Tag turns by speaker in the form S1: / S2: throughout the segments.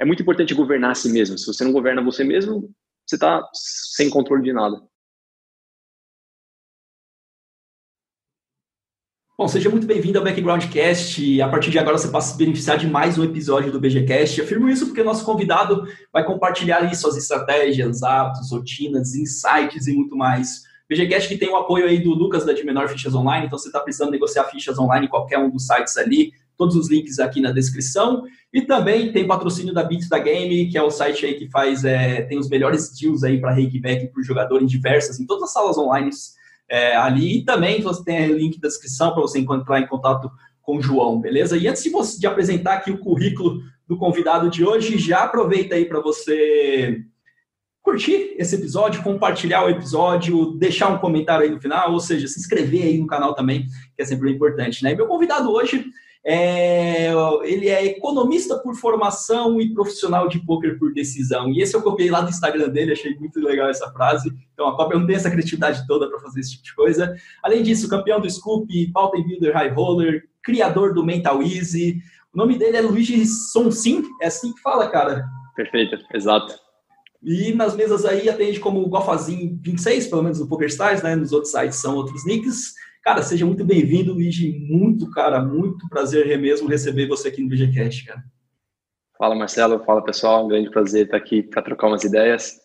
S1: é muito importante governar a si mesmo. Se você não governa você mesmo, você está sem controle de nada.
S2: Bom, seja muito bem-vindo ao Backgroundcast. A partir de agora você passa a se beneficiar de mais um episódio do BGCast. Afirmo isso porque nosso convidado vai compartilhar ali suas estratégias, hábitos, rotinas, insights e muito mais. BGCast que tem o apoio aí do Lucas da de Menor Fichas Online, então você está precisando negociar fichas online em qualquer um dos sites ali, todos os links aqui na descrição. E também tem patrocínio da Beats da Game, que é o site aí que faz, é, tem os melhores deals aí para reiki-back para o jogador em diversas, em todas as salas online é, ali. E também você tem o link da descrição para você entrar em contato com o João, beleza? E antes de, você, de apresentar aqui o currículo do convidado de hoje, já aproveita aí para você curtir esse episódio, compartilhar o episódio, deixar um comentário aí no final, ou seja, se inscrever aí no canal também, que é sempre importante, né? E meu convidado hoje é, ele é economista por formação e profissional de poker por decisão. E esse eu copiei lá do Instagram dele, achei muito legal essa frase. Então a cópia não tem essa criatividade toda para fazer esse tipo de coisa. Além disso, campeão do Scoop, Pauta Builder High Roller, criador do Mental Easy. O nome dele é Luigi Sonsin, é assim que fala, cara.
S1: Perfeito, exato.
S2: E nas mesas aí atende como Gofazin 26, pelo menos no PokerStars, né? Nos outros sites são outros nicks. Cara, seja muito bem-vindo, Luigi. Muito, cara, muito prazer mesmo receber você aqui no BGCast, cara.
S1: Fala, Marcelo. Fala, pessoal. Um grande prazer estar aqui para trocar umas ideias.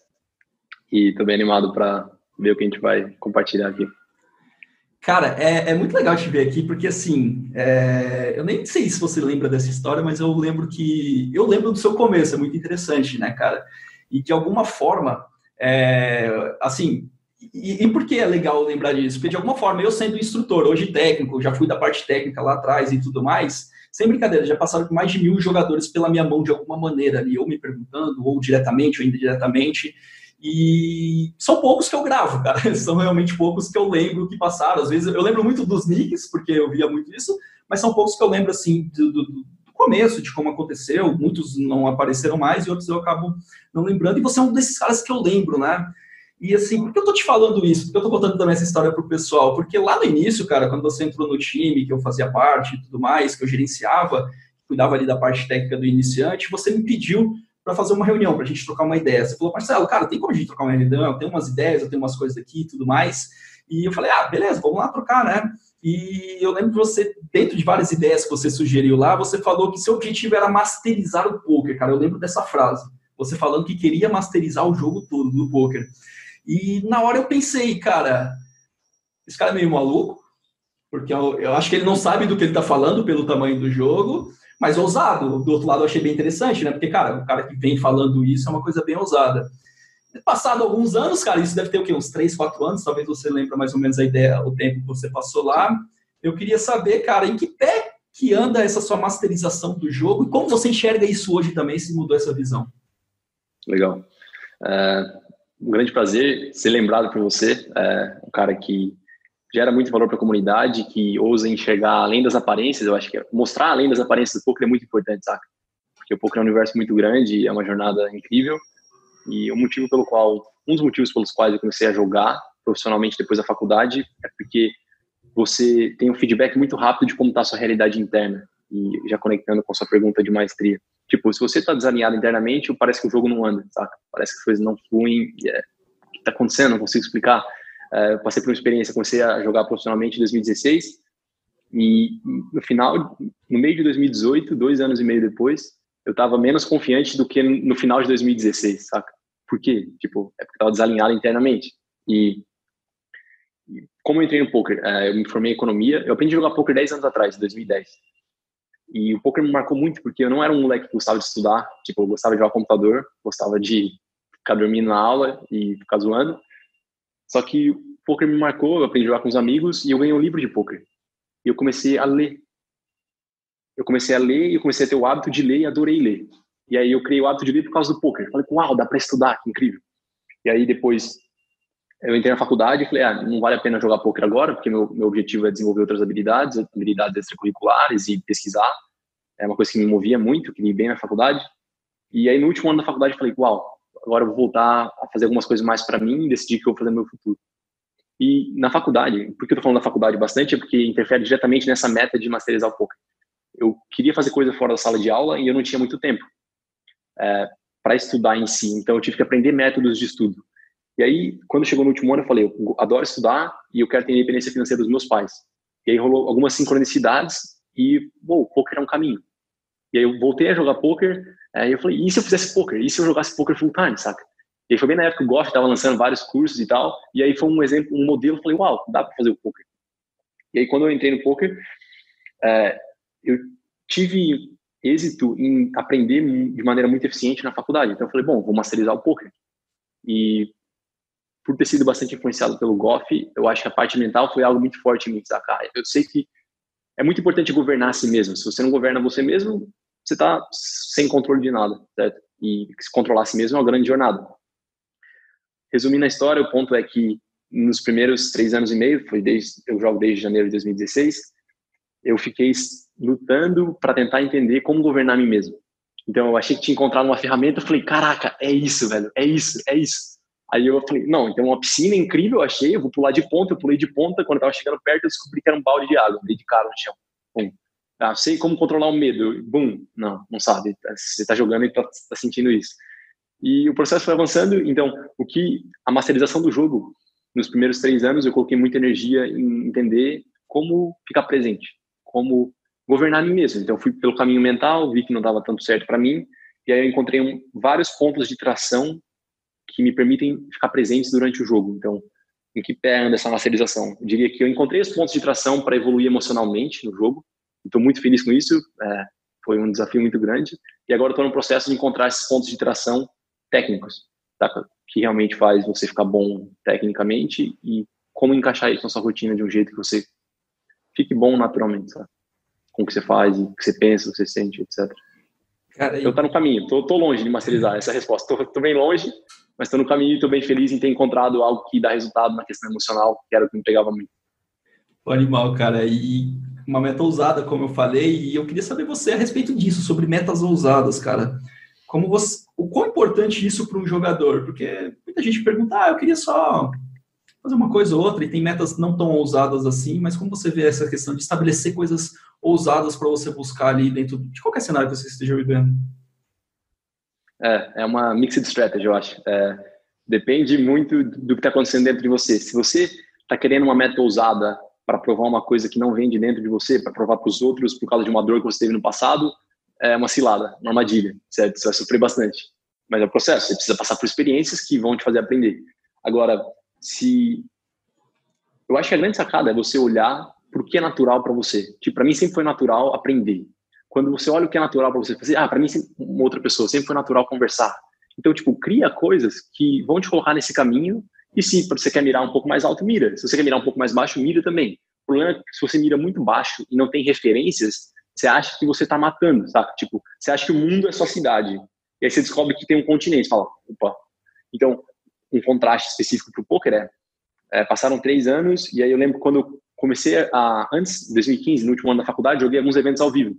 S1: E estou bem animado para ver o que a gente vai compartilhar aqui.
S2: Cara, é, é muito legal te ver aqui, porque assim, é, eu nem sei se você lembra dessa história, mas eu lembro que. Eu lembro do seu começo, é muito interessante, né, cara? E de alguma forma, é, assim, e, e, por que é legal lembrar disso? Porque, de alguma forma, eu sendo instrutor, hoje técnico, já fui da parte técnica lá atrás e tudo mais, sem brincadeira, já passaram mais de mil jogadores pela minha mão de alguma maneira ali, ou me perguntando, ou diretamente, ou indiretamente. E são poucos que eu gravo, cara. São realmente poucos que eu lembro que passaram. Às vezes eu lembro muito dos nicks, porque eu via muito isso, mas são poucos que eu lembro, assim, do, do, do começo, de como aconteceu. Muitos não apareceram mais e outros eu acabo não lembrando. E você é um desses caras que eu lembro, né? E assim, por que eu tô te falando isso? Porque eu tô contando também essa história pro pessoal? Porque lá no início, cara, quando você entrou no time, que eu fazia parte e tudo mais, que eu gerenciava, cuidava ali da parte técnica do iniciante, você me pediu para fazer uma reunião, para a gente trocar uma ideia. Você falou, Marcelo, cara, tem como a gente trocar uma reunião? Eu tenho umas ideias, eu tenho umas coisas aqui e tudo mais. E eu falei, ah, beleza, vamos lá trocar, né? E eu lembro que você, dentro de várias ideias que você sugeriu lá, você falou que seu objetivo era masterizar o poker, cara. Eu lembro dessa frase. Você falando que queria masterizar o jogo todo do poker. E na hora eu pensei, cara, esse cara é meio maluco, porque eu, eu acho que ele não sabe do que ele está falando pelo tamanho do jogo, mas ousado. Do outro lado eu achei bem interessante, né? Porque, cara, o cara que vem falando isso é uma coisa bem ousada. Passado alguns anos, cara, isso deve ter o quê? Uns 3, 4 anos, talvez você lembre mais ou menos a ideia, o tempo que você passou lá. Eu queria saber, cara, em que pé que anda essa sua masterização do jogo e como você enxerga isso hoje também, se mudou essa visão?
S1: Legal. Uh, um grande prazer ser lembrado por você, é, um cara que gera muito valor para a comunidade, que ousa enxergar além das aparências. Eu acho que mostrar além das aparências do poker é muito importante, saca? Porque o poker é um universo muito grande, é uma jornada incrível. E o motivo pelo qual, um dos motivos pelos quais eu comecei a jogar profissionalmente depois da faculdade é porque você tem um feedback muito rápido de como está a sua realidade interna. E já conectando com a sua pergunta de maestria. Tipo, se você está desalinhado internamente, parece que o jogo não anda, saca? Parece que as coisas não fluem. É, o que está acontecendo? Não consigo explicar. É, passei por uma experiência, comecei a jogar profissionalmente em 2016 e no final, no meio de 2018, dois anos e meio depois, eu estava menos confiante do que no final de 2016, saca? Por quê? Tipo, é porque estava desalinhado internamente. E como eu entrei no poker, é, eu me formei em economia, eu aprendi a jogar poker 10 anos atrás, em 2010. E o poker me marcou muito porque eu não era um moleque que gostava de estudar, tipo, eu gostava de jogar computador, gostava de ficar dormindo na aula e ficar zoando. Só que o poker me marcou, eu aprendi a jogar com os amigos e eu ganhei um livro de poker. E eu comecei a ler. Eu comecei a ler e eu comecei a ter o hábito de ler e adorei ler. E aí eu criei o hábito de ler por causa do poker. Falei, uau, dá para estudar, que incrível. E aí depois eu entrei na faculdade e falei, ah, não vale a pena jogar poker agora, porque meu, meu objetivo é desenvolver outras habilidades, habilidades extracurriculares e pesquisar. É uma coisa que me movia muito, que me bem na faculdade. E aí no último ano da faculdade eu falei, uau, agora eu vou voltar a fazer algumas coisas mais para mim e decidir o que eu vou fazer no meu futuro. E na faculdade, por que eu tô falando da faculdade bastante? É porque interfere diretamente nessa meta de masterizar o poker. Eu queria fazer coisa fora da sala de aula e eu não tinha muito tempo. é, para estudar em si. Então, eu tive que aprender métodos de estudo. E aí, quando chegou no último ano, eu falei, eu adoro estudar e eu quero ter independência financeira dos meus pais. E aí rolou algumas sincronicidades e, bom, o poker é um caminho. E aí eu voltei a jogar poker, aí eu falei, e se eu fizesse poker? E se eu jogasse poker full time, saca? E aí foi bem na época que o Goff estava lançando vários cursos e tal, e aí foi um exemplo, um modelo, eu falei, uau, dá para fazer o poker. E aí quando eu entrei no poker, é, eu tive êxito em aprender de maneira muito eficiente na faculdade. Então eu falei, bom, vou masterizar o poker. E por ter sido bastante influenciado pelo Goff, eu acho que a parte mental foi algo muito forte em mim, saca? Eu sei que é muito importante governar a si mesmo. Se você não governa você mesmo, você está sem controle de nada, certo? E controlar a si mesmo é uma grande jornada. Resumindo a história, o ponto é que nos primeiros três anos e meio, foi desde eu jogo desde janeiro de 2016, eu fiquei lutando para tentar entender como governar a mim mesmo. Então eu achei que tinha encontrado uma ferramenta, eu falei, caraca, é isso, velho, é isso, é isso. Aí eu falei, não, então uma piscina incrível, eu achei, eu vou pular de ponta, eu pulei de ponta, quando eu tava chegando perto eu descobri que era um balde de água, dei de cara no chão. Bum. Ah, sei como controlar o medo. Bum, não, não sabe, você tá jogando e tá, tá sentindo isso. E o processo foi avançando, então o que a masterização do jogo nos primeiros três anos eu coloquei muita energia em entender como ficar presente, como governar a mim mesmo. Então fui pelo caminho mental, vi que não dava tanto certo para mim, e aí eu encontrei um, vários pontos de tração que me permitem ficar presentes durante o jogo. Então, em que pé anda essa masterização? Eu diria que eu encontrei os pontos de tração para evoluir emocionalmente no jogo. Estou muito feliz com isso. É, foi um desafio muito grande. E agora estou no processo de encontrar esses pontos de tração técnicos, tá? que realmente faz você ficar bom tecnicamente e como encaixar isso na sua rotina de um jeito que você fique bom naturalmente, sabe? Com o que você faz, o que você pensa, o que você sente, etc. Cara, eu tô no caminho, tô, tô longe de masterizar essa resposta, tô, tô bem longe, mas estou no caminho e estou bem feliz em ter encontrado algo que dá resultado na questão emocional, que era o que me pegava muito.
S2: O animal, cara, e uma meta ousada, como eu falei, e eu queria saber você a respeito disso, sobre metas ousadas, cara. Como você, o quão importante isso para um jogador? Porque muita gente pergunta, ah, eu queria só fazer uma coisa ou outra, e tem metas não tão ousadas assim, mas como você vê essa questão de estabelecer coisas ousadas para você buscar ali dentro de qualquer cenário que você esteja vivendo?
S1: É, é uma mixed strategy, eu acho. É, depende muito do que está acontecendo dentro de você. Se você está querendo uma meta ousada para provar uma coisa que não vem de dentro de você, para provar para os outros por causa de uma dor que você teve no passado, é uma cilada, uma armadilha, certo? Você vai sofrer bastante. Mas é o processo, você precisa passar por experiências que vão te fazer aprender. Agora, se. Eu acho que a grande sacada é você olhar o que é natural para você. Tipo, para mim sempre foi natural aprender quando você olha o que é natural para você fazer, ah, para mim, uma outra pessoa, sempre foi natural conversar. Então, tipo, cria coisas que vão te colocar nesse caminho. E se você quer mirar um pouco mais alto, mira. Se você quer mirar um pouco mais baixo, mira também. O problema é que se você mira muito baixo e não tem referências, você acha que você está matando, sabe? Tipo, você acha que o mundo é sua cidade. E aí você descobre que tem um continente. Fala, opa. Então, um contraste específico para o poker é, é, passaram três anos e aí eu lembro quando eu comecei a, antes, 2015, no último ano da faculdade, joguei alguns eventos ao vivo.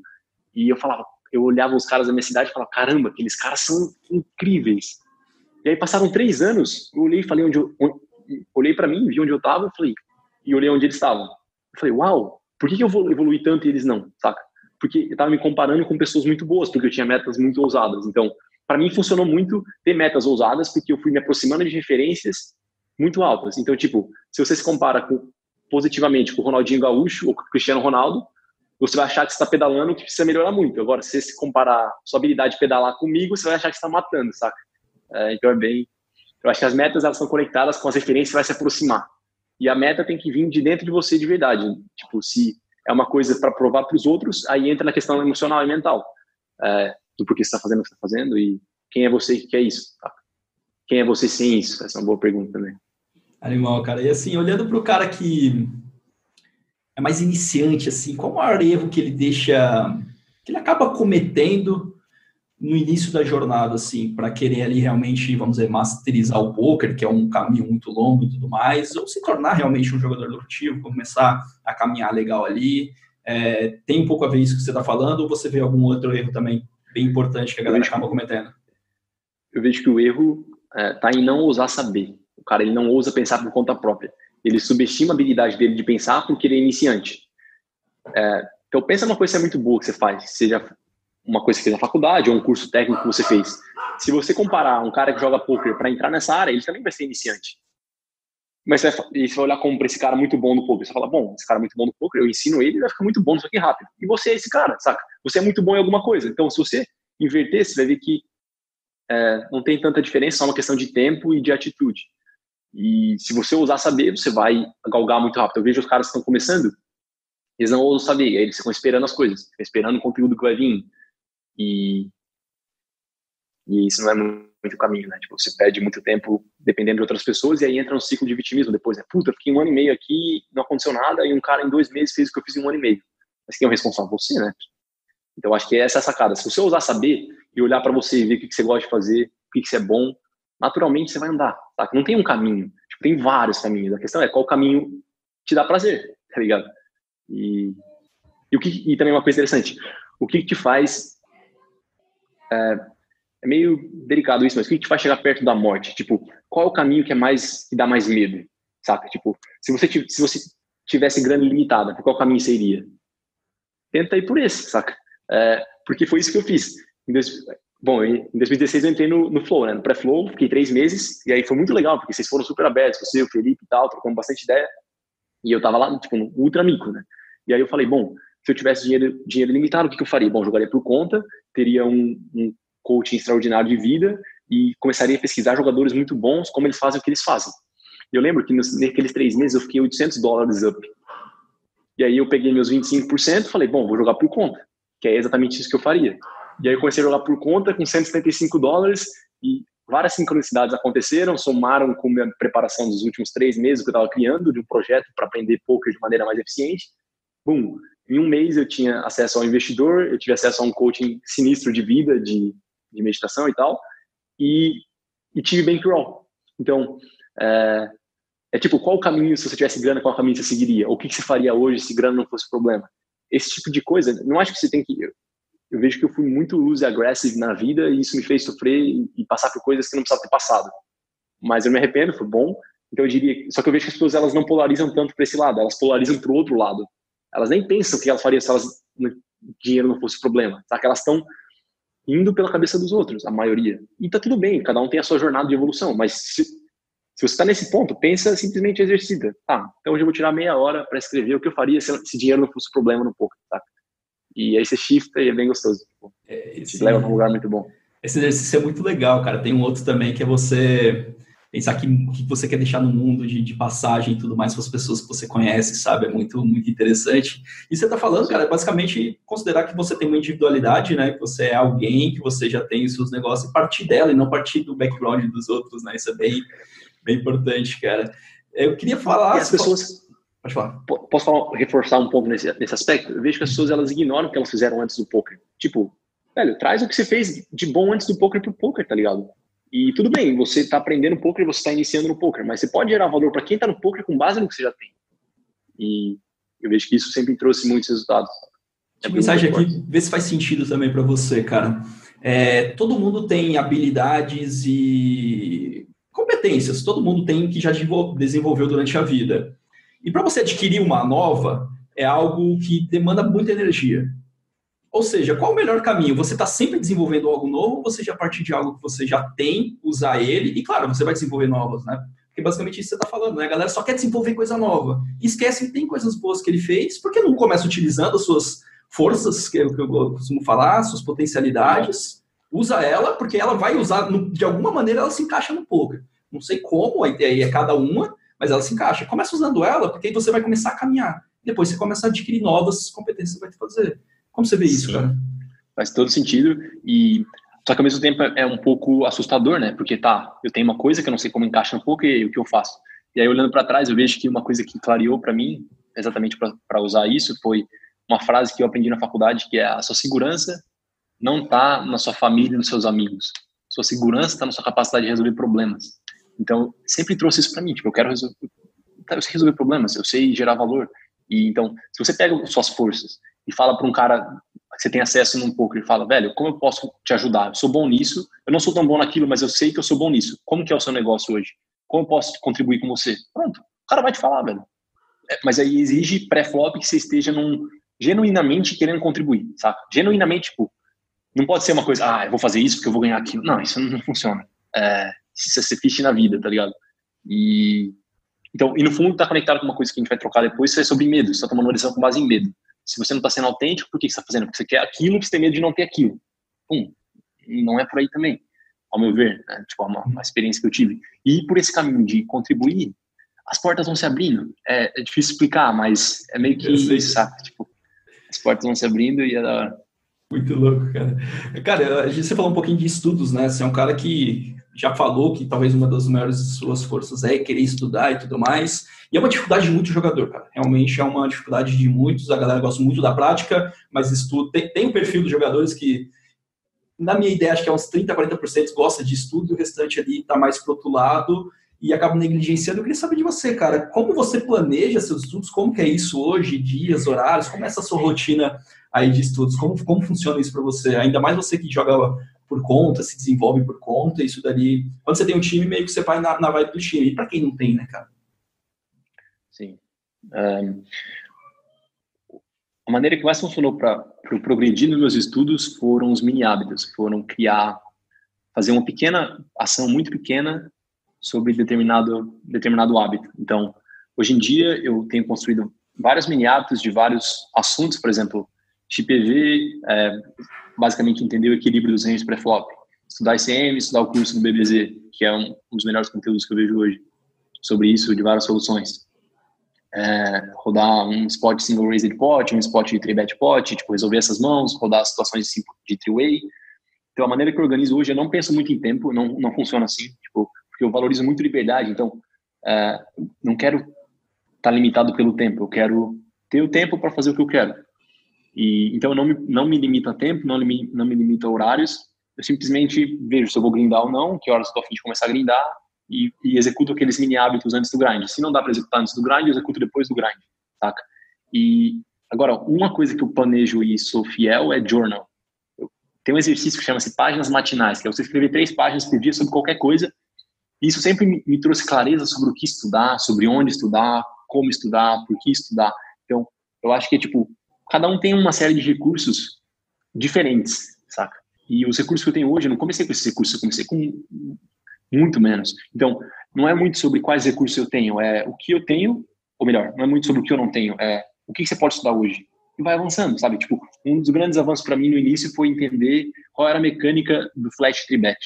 S1: E eu falava, eu olhava os caras da minha cidade e falava, caramba, aqueles caras são incríveis. E aí passaram três anos, eu olhei e falei onde eu, olhei para mim, vi onde eu tava, falei, e olhei onde eles estavam. Eu falei, uau, por que, que eu vou evoluir tanto e eles não, saca? Porque eu tava me comparando com pessoas muito boas, porque eu tinha metas muito ousadas. Então, para mim funcionou muito ter metas ousadas, porque eu fui me aproximando de referências muito altas. Então, tipo, se você se compara com, positivamente com o Ronaldinho Gaúcho ou com o Cristiano Ronaldo, você vai achar que está pedalando que precisa melhorar muito. Agora, se você comparar sua habilidade de pedalar comigo, você vai achar que está matando, saca? É, então é bem. Eu acho que as metas elas são conectadas com as referências, vai se aproximar. E a meta tem que vir de dentro de você de verdade. Tipo, se é uma coisa para provar para os outros, aí entra na questão emocional e mental é, do porquê você está fazendo o que está fazendo e quem é você que quer isso. Tá? Quem é você sem isso? Essa é uma boa pergunta também.
S2: Animal, cara. E assim, olhando para o cara que é mais iniciante, assim, qual o maior erro que ele deixa, que ele acaba cometendo no início da jornada, assim, para querer ali realmente, vamos dizer, masterizar o poker, que é um caminho muito longo e tudo mais, ou se tornar realmente um jogador lucrativo, começar a caminhar legal ali. É, tem um pouco a ver isso que você está falando, ou você vê algum outro erro também bem importante que a galera acaba cometendo?
S1: Eu vejo que o erro está é, em não ousar saber. O cara ele não ousa pensar por conta própria. Ele subestima a habilidade dele de pensar porque ele é iniciante. É, então, pensa numa coisa que é muito boa que você faz, seja uma coisa que fez na faculdade ou um curso técnico que você fez. se você comparar um cara que joga poker para entrar nessa área, ele também vai ser iniciante. Mas você vai, você vai olhar como para esse cara muito bom no poker. Você fala, bom, esse cara é muito bom no poker, eu ensino ele, ele vai ficar muito bom nisso aqui rápido. E você é esse cara, saca? Você é muito bom em alguma coisa. Então, se você inverter, você vai ver que é, não tem tanta diferença, é uma questão de tempo e de atitude. E se você ousar saber, você vai galgar muito rápido. Eu vejo os caras que estão começando, eles não ousam saber, aí eles ficam esperando as coisas, ficam esperando o conteúdo que vai vir. E, e isso não é muito o caminho, né? Tipo, você perde muito tempo dependendo de outras pessoas e aí entra um ciclo de vitimismo depois, né? Puta, fiquei um ano e meio aqui, não aconteceu nada, e um cara em dois meses fez o que eu fiz em um ano e meio. Mas quem é o responsável? Você, né? Então, acho que essa é a sacada. Se você ousar saber e olhar para você e ver o que, você gosta de fazer, o que, que você é bom, naturalmente você vai andar, tá? Não tem um caminho, tipo, tem vários caminhos. A questão é qual caminho te dá prazer, tá ligado? E, e, o que, e também uma coisa interessante, o que, que te faz. É, é, meio delicado isso, mas o que te faz chegar perto da morte? Tipo, qual é o caminho que é mais que dá mais medo? Saca? Tipo, se você, se você tivesse grana limitada, por qual caminho você iria? Tenta ir por esse, saca? É, porque foi isso que eu fiz. Bom, em 2016 eu entrei no, no Flow, né? No pré-Flow, fiquei três meses, e aí foi muito legal, porque vocês foram super abertos, você, o Felipe e tal, trocamos bastante ideia. E eu tava lá, tipo, no ultra mico, né? E aí eu falei, bom, se eu tivesse dinheiro, dinheiro limitado, o que, que eu faria? Bom, jogaria por conta, teria um, um coaching extraordinário de vida e começaria a pesquisar jogadores muito bons, como eles fazem o que eles fazem. Eu lembro que nos, naqueles três meses eu fiquei 800 dólares up. E aí eu peguei meus 25% e falei, bom, vou jogar por conta, que é exatamente isso que eu faria. E aí eu comecei a jogar por conta com 175 dólares e várias sincronicidades aconteceram, somaram com minha preparação dos últimos três meses que eu estava criando de um projeto para aprender poker de maneira mais eficiente. Bum! Em um mês eu tinha acesso ao investidor, eu tive acesso a um coaching sinistro de vida, de, de meditação e tal, e, e tive bankroll. Então, é, é, tipo, qual o caminho, se você tivesse grana, qual caminho você seguiria? O que, que você faria hoje se grana não fosse problema? Esse tipo de coisa, não acho que você tem que eu vejo que eu fui muito lose aggressive na vida e isso me fez sofrer e passar por coisas que não precisava ter passado. Mas eu me arrependo, foi bom. Então eu diria, só que eu vejo que as pessoas elas não polarizam tanto para esse lado, elas polarizam para o outro lado. Elas nem pensam o que elas fariam se elas dinheiro não fosse problema, tá? Que elas estão indo pela cabeça dos outros, a maioria. E tá tudo bem, cada um tem a sua jornada de evolução, mas se, se você está nesse ponto, pensa simplesmente exercita. Tá, então hoje eu vou tirar meia hora para escrever o que eu faria se, se dinheiro não fosse problema no pouco, tá? E aí você shifta e é bem gostoso. Tipo, é, leva para um lugar muito bom.
S2: Esse exercício é muito legal, cara. Tem um outro também que é você pensar que o que você quer deixar no mundo de, de passagem e tudo mais para as pessoas que você conhece, sabe? É muito, muito interessante. E você está falando, cara, é basicamente considerar que você tem uma individualidade, né? Que você é alguém, que você já tem os seus negócios e partir dela e não partir do background dos outros, né? Isso é bem, bem importante, cara. Eu queria falar.
S1: E as pessoas. Pode falar. Posso falar, reforçar um pouco nesse, nesse aspecto? Eu vejo que as pessoas elas ignoram o que elas fizeram antes do poker. Tipo, velho, traz o que você fez de bom antes do poker pro poker, tá ligado? E tudo bem, você está aprendendo poker, você está iniciando no poker, mas você pode gerar valor para quem está no poker com base no que você já tem. E eu vejo que isso sempre trouxe muitos resultados.
S2: É mensagem aqui, vê se faz sentido também para você, cara. É, todo mundo tem habilidades e competências, todo mundo tem que já desenvolveu durante a vida. E para você adquirir uma nova, é algo que demanda muita energia. Ou seja, qual o melhor caminho? Você está sempre desenvolvendo algo novo ou você já partir de algo que você já tem, usar ele, e claro, você vai desenvolver novas, né? Porque basicamente isso que você está falando, né? A galera só quer desenvolver coisa nova. E esquece que tem coisas boas que ele fez, porque não começa utilizando as suas forças, que eu, que eu costumo falar, suas potencialidades, usa ela, porque ela vai usar, de alguma maneira, ela se encaixa no poker. Não sei como, aí é cada uma, mas ela se encaixa. Começa usando ela, porque aí você vai começar a caminhar. Depois você começa a adquirir novas competências que você vai fazer. Como você vê isso, Sim. cara?
S1: Faz todo sentido. E só que ao mesmo tempo é um pouco assustador, né? Porque tá, eu tenho uma coisa que eu não sei como encaixa um pouco e o que eu faço. E aí olhando para trás, eu vejo que uma coisa que clareou para mim, exatamente para usar isso, foi uma frase que eu aprendi na faculdade, que é a sua segurança não está na sua família nos seus amigos. Sua segurança está na sua capacidade de resolver problemas. Então, sempre trouxe isso para mim, tipo, eu quero resolver, eu sei resolver problemas, eu sei gerar valor. E então, se você pega suas forças e fala para um cara que você tem acesso num poker e fala, velho, como eu posso te ajudar? Eu sou bom nisso, eu não sou tão bom naquilo, mas eu sei que eu sou bom nisso. Como que é o seu negócio hoje? Como eu posso contribuir com você? Pronto, o cara vai te falar, velho. É, mas aí exige pré-flop que você esteja num, genuinamente querendo contribuir, sabe? Genuinamente, tipo, não pode ser uma coisa, ah, eu vou fazer isso porque eu vou ganhar aquilo. Não, isso não funciona. É, é ser fiche na vida, tá ligado? E então, e no fundo tá conectado com uma coisa que a gente vai trocar depois, isso é sobre medo. Você tá tomando uma decisão com base em medo. Se você não tá sendo autêntico, por que você tá fazendo? Porque você quer aquilo, você tem medo de não ter aquilo. Pum, não é por aí também, ao meu ver, né? tipo, uma, uma experiência que eu tive. E por esse caminho de contribuir, as portas vão se abrindo. É, é difícil explicar, mas é meio que isso, sabe? Tipo, as portas vão se abrindo e é da hora.
S2: Muito louco, cara. Cara, você falou um pouquinho de estudos, né? Você é um cara que já falou que talvez uma das maiores suas forças é querer estudar e tudo mais. E é uma dificuldade de muito jogador, cara. Realmente é uma dificuldade de muitos. A galera gosta muito da prática, mas estudo. Tem, tem um perfil de jogadores que, na minha ideia, acho que é uns 30, 40% gosta de estudo, e o restante ali tá mais pro outro lado e acaba negligenciando. Eu queria saber de você, cara, como você planeja seus estudos? Como que é isso hoje, dias, horários? Como é essa sua rotina aí de estudos? Como, como funciona isso para você? Ainda mais você que joga por conta, se desenvolve por conta, isso dali. Quando você tem um time, meio que você vai na, na vibe do time. E para quem não tem, né, cara?
S1: Sim. Um, a maneira que mais funcionou para pro progredir nos meus estudos foram os mini hábitos, foram criar, fazer uma pequena ação muito pequena sobre determinado determinado hábito. Então, hoje em dia eu tenho construído vários mini hábitos de vários assuntos, por exemplo, XPV, é, basicamente entender o equilíbrio dos ranges pré-flop, estudar ICM, estudar o curso do BBZ, que é um, um, dos melhores conteúdos que eu vejo hoje sobre isso, de várias soluções. É, rodar um spot single raised pot, um spot de 3 bet pot, tipo, resolver essas mãos, rodar situações de, de three-way. Então, a maneira que eu organizo hoje, eu não penso muito em tempo, não, não funciona assim, tipo, porque eu valorizo muito liberdade, então, é, não quero estar tá limitado pelo tempo, eu quero ter o tempo para fazer o que eu quero. E, então, eu não me, não me limito a tempo, não me, não me limito a horários. Eu simplesmente vejo se eu vou grindar ou não, que horas estou a fim de começar a grindar e, e, executo aqueles mini hábitos antes do grind. Se não dá para executar antes do grind, eu executo depois do grind, saca? E agora, uma coisa que eu planejo e sou fiel é journal. Eu, tem um exercício que chama-se páginas matinais, que é você escrever três páginas por dia sobre qualquer coisa. E isso sempre me, me trouxe clareza sobre o que estudar, sobre onde estudar, como estudar, por que estudar. Então, eu acho que é tipo cada um tem uma série de recursos diferentes, saca? E os recursos que eu tenho hoje, eu não comecei com esses recursos, eu comecei com muito menos. Então, não é muito sobre quais recursos eu tenho, é o que eu tenho, ou melhor, não é muito sobre o que eu não tenho, é o que você pode estudar hoje. E vai avançando, sabe? Tipo, um dos grandes avanços para mim no início foi entender qual era a mecânica do flash tribet.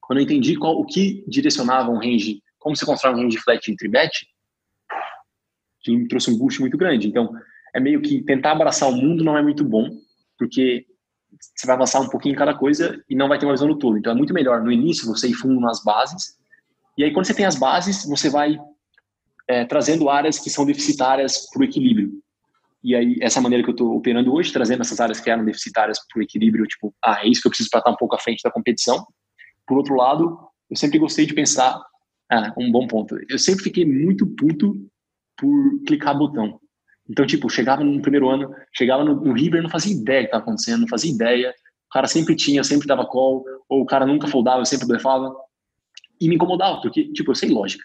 S1: Quando eu entendi qual, o que direcionava um range, como se constrói um range flat tribet, que me trouxe um boost muito grande. Então, é meio que tentar abraçar o mundo não é muito bom, porque você vai avançar um pouquinho em cada coisa e não vai ter uma visão do todo. Então é muito melhor no início você ir fundo nas bases, e aí quando você tem as bases, você vai é, trazendo áreas que são deficitárias para o equilíbrio. E aí, essa maneira que eu estou operando hoje, trazendo essas áreas que eram deficitárias para o equilíbrio, tipo, ah, é isso que eu preciso para estar um pouco à frente da competição. Por outro lado, eu sempre gostei de pensar, ah, um bom ponto, eu sempre fiquei muito puto por clicar botão. Então, tipo, chegava no primeiro ano, chegava no, no River, não fazia ideia do que estava acontecendo, não fazia ideia. O cara sempre tinha, sempre dava call, ou o cara nunca foldava, sempre blefava. E me incomodava, porque, tipo, eu sei lógica.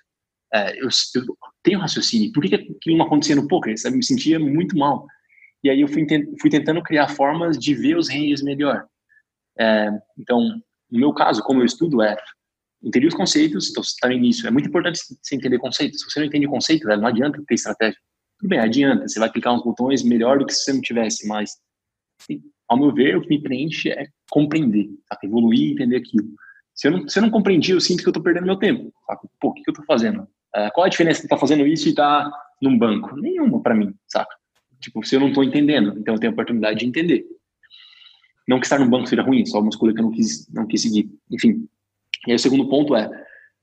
S1: É, eu, eu, tenho raciocínio. Por que, aquilo não acontecia no poker? Sabe? Eu me sentia muito mal. E aí eu fui, fui tentando criar formas de ver os ranges melhor. É, então, no meu caso, como eu estudo, é entender os conceitos, então você está no início. É muito importante você entender conceitos. Se você não entende conceito, não adianta ter estratégia. Tudo bem, adianta, você vai clicar uns botões melhor do que se você não tivesse, mas ao meu ver, o que me preenche é compreender, sabe? evoluir e entender aquilo. Se eu, não, se eu não compreendi, eu sinto que eu estou perdendo meu tempo. Sabe? Pô, o que, que eu estou fazendo? Uh, qual a diferença de estar tá fazendo isso e estar tá num banco? Nenhuma para mim, saca? Tipo, se eu não estou entendendo, então eu tenho a oportunidade de entender. Não que estar num banco seja ruim, só uma escolha que eu não quis, não quis seguir. Enfim. E aí o segundo ponto é,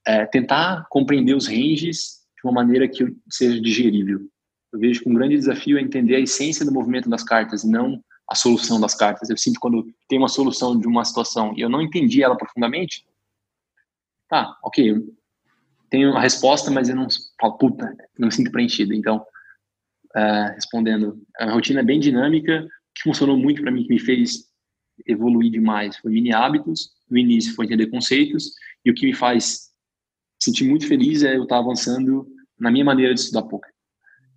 S1: é tentar compreender os ranges de uma maneira que seja digerível eu vejo que um grande desafio é entender a essência do movimento das cartas, não a solução das cartas. Eu sinto quando tem uma solução de uma situação e eu não entendi ela profundamente, tá, ok, tenho a resposta, mas eu não falo, puta, não me sinto preenchido. Então, uh, respondendo, a rotina é bem dinâmica, que funcionou muito para mim, que me fez evoluir demais, foi mini hábitos. No início foi entender conceitos, e o que me faz sentir muito feliz é eu estar avançando na minha maneira de estudar poker.